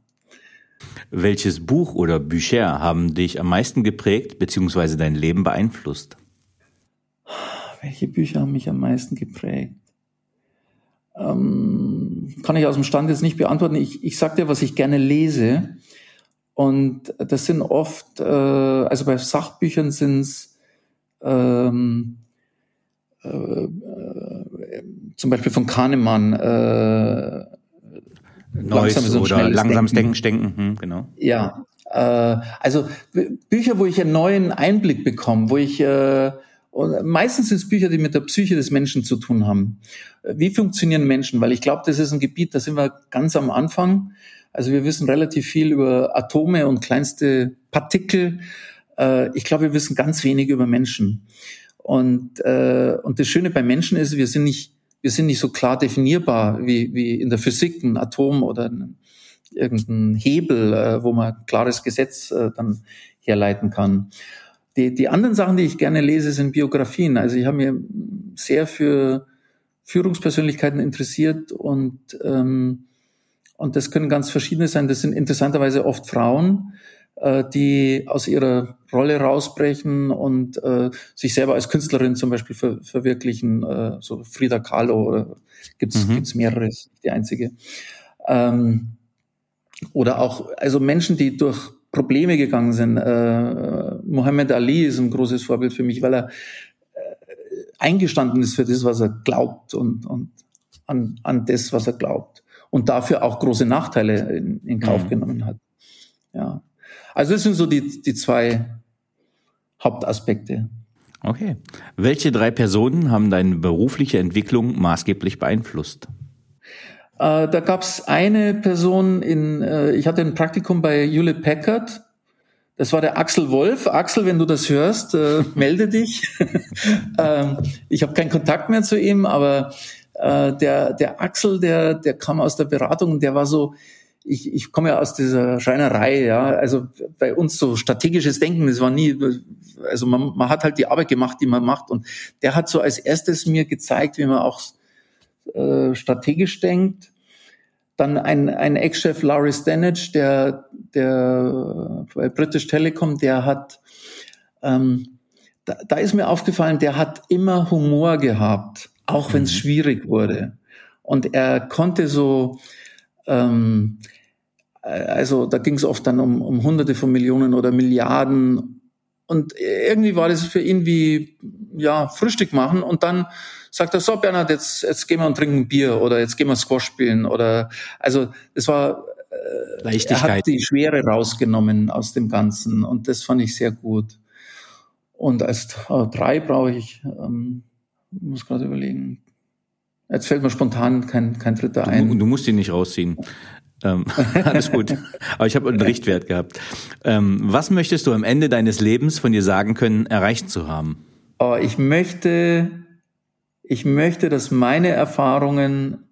Welches Buch oder Bücher haben dich am meisten geprägt bzw. dein Leben beeinflusst? Welche Bücher haben mich am meisten geprägt? Ähm, kann ich aus dem Stand jetzt nicht beantworten. Ich, ich sag dir, was ich gerne lese. Und das sind oft, äh, also bei Sachbüchern sind es ähm, äh, äh, zum Beispiel von Kahnemann äh, Neues langsames oder langsames Denken, Denken, Denken hm, genau. Ja, äh, also Bücher, wo ich einen neuen Einblick bekomme, wo ich äh, meistens sind es Bücher, die mit der Psyche des Menschen zu tun haben. Wie funktionieren Menschen? Weil ich glaube, das ist ein Gebiet, da sind wir ganz am Anfang. Also wir wissen relativ viel über Atome und kleinste Partikel. Äh, ich glaube, wir wissen ganz wenig über Menschen. Und, äh, und das Schöne bei Menschen ist, wir sind nicht, wir sind nicht so klar definierbar wie, wie in der Physik ein Atom oder ein, irgendein Hebel, äh, wo man klares Gesetz dann herleiten kann. Die, die anderen Sachen, die ich gerne lese, sind Biografien. Also ich habe mir sehr für Führungspersönlichkeiten interessiert und ähm, und das können ganz verschiedene sein. Das sind interessanterweise oft Frauen, äh, die aus ihrer Rolle rausbrechen und äh, sich selber als Künstlerin zum Beispiel ver verwirklichen. Äh, so Frida Kahlo oder gibt's mhm. gibt's mehrere, ist die einzige. Ähm, oder auch also Menschen, die durch Probleme gegangen sind. Äh, Muhammad Ali ist ein großes Vorbild für mich, weil er äh, eingestanden ist für das, was er glaubt und, und an, an das, was er glaubt. Und dafür auch große Nachteile in, in Kauf mhm. genommen hat. Ja. Also das sind so die, die zwei Hauptaspekte. Okay. Welche drei Personen haben deine berufliche Entwicklung maßgeblich beeinflusst? Äh, da gab es eine Person in, äh, ich hatte ein Praktikum bei Hewlett Packard. Das war der Axel Wolf. Axel, wenn du das hörst, äh, (laughs) melde dich. (laughs) ähm, ich habe keinen Kontakt mehr zu ihm, aber äh, der, der Axel, der, der kam aus der Beratung der war so, ich, ich komme ja aus dieser Schreinerei, ja, also bei uns so strategisches Denken, das war nie, also man, man hat halt die Arbeit gemacht, die man macht und der hat so als erstes mir gezeigt, wie man auch äh, strategisch denkt. Dann ein, ein Ex-Chef Larry Stanage, der, der bei British Telecom, der hat, ähm, da, da ist mir aufgefallen, der hat immer Humor gehabt, auch wenn es mhm. schwierig wurde. Und er konnte so, ähm, also da ging es oft dann um, um Hunderte von Millionen oder Milliarden. Und irgendwie war das für ihn wie ja Frühstück machen und dann sagt er, so Bernhard, jetzt, jetzt gehen wir und trinken Bier oder jetzt gehen wir Squash spielen oder also es war äh, Leichtigkeit. Er hat die Schwere rausgenommen aus dem Ganzen und das fand ich sehr gut. Und als äh, drei brauche ich, ähm, muss gerade überlegen. Jetzt fällt mir spontan kein, kein dritter ein. Du, du musst ihn nicht rausziehen. Ähm, (laughs) alles gut. Aber ich habe einen Richtwert gehabt. Ähm, was möchtest du am Ende deines Lebens von dir sagen können, erreicht zu haben? Oh, ich möchte ich möchte, dass meine Erfahrungen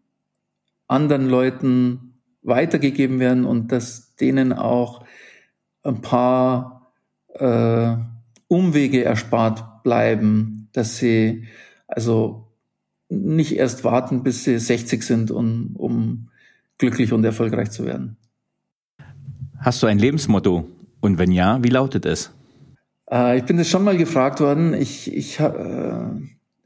anderen Leuten weitergegeben werden und dass denen auch ein paar äh, Umwege erspart bleiben, dass sie also nicht erst warten, bis sie 60 sind, um, um glücklich und erfolgreich zu werden. Hast du ein Lebensmotto? Und wenn ja, wie lautet es? Äh, ich bin das schon mal gefragt worden. Ich, ich, äh,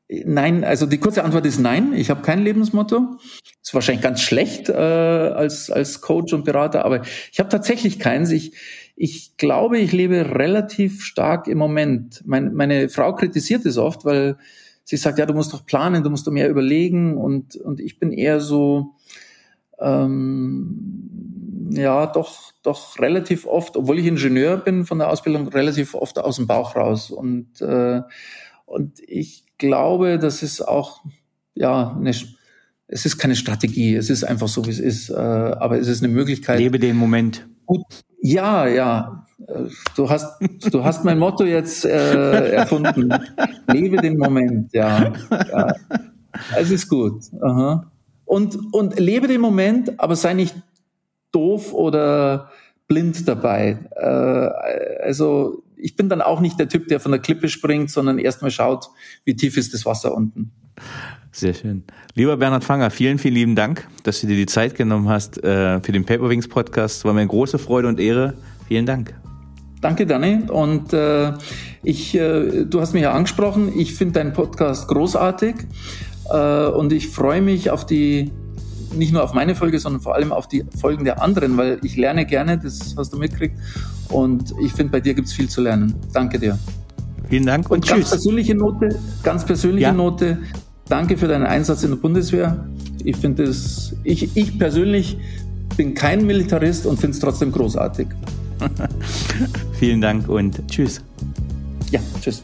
Nein, also die kurze Antwort ist nein. Ich habe kein Lebensmotto. Ist wahrscheinlich ganz schlecht äh, als als Coach und Berater, aber ich habe tatsächlich keins. Ich ich glaube, ich lebe relativ stark im Moment. Mein, meine Frau kritisiert es oft, weil sie sagt, ja, du musst doch planen, du musst doch mehr überlegen und und ich bin eher so ähm, ja doch doch relativ oft, obwohl ich Ingenieur bin von der Ausbildung, relativ oft aus dem Bauch raus und äh, und ich glaube, das ist auch, ja, eine, es ist keine Strategie, es ist einfach so, wie es ist, äh, aber es ist eine Möglichkeit. Lebe den Moment. Ja, ja. Du hast, du hast mein Motto jetzt äh, erfunden. Lebe den Moment, ja. ja. Es ist gut. Aha. Und, und lebe den Moment, aber sei nicht doof oder blind dabei. Äh, also ich bin dann auch nicht der Typ, der von der Klippe springt, sondern erstmal schaut, wie tief ist das Wasser unten. Sehr schön. Lieber Bernhard Fanger, vielen, vielen lieben Dank, dass du dir die Zeit genommen hast äh, für den Paperwings Podcast. War mir eine große Freude und Ehre. Vielen Dank. Danke, Danny. Und äh, ich, äh, du hast mich ja angesprochen. Ich finde deinen Podcast großartig äh, und ich freue mich auf die nicht nur auf meine Folge, sondern vor allem auf die Folgen der anderen, weil ich lerne gerne, das hast du mitgekriegt. Und ich finde, bei dir gibt es viel zu lernen. Danke dir. Vielen Dank und, und ganz persönliche Note, ganz persönliche ja. Note. Danke für deinen Einsatz in der Bundeswehr. Ich finde es, ich, ich persönlich bin kein Militarist und finde es trotzdem großartig. (laughs) Vielen Dank und tschüss. Ja, tschüss.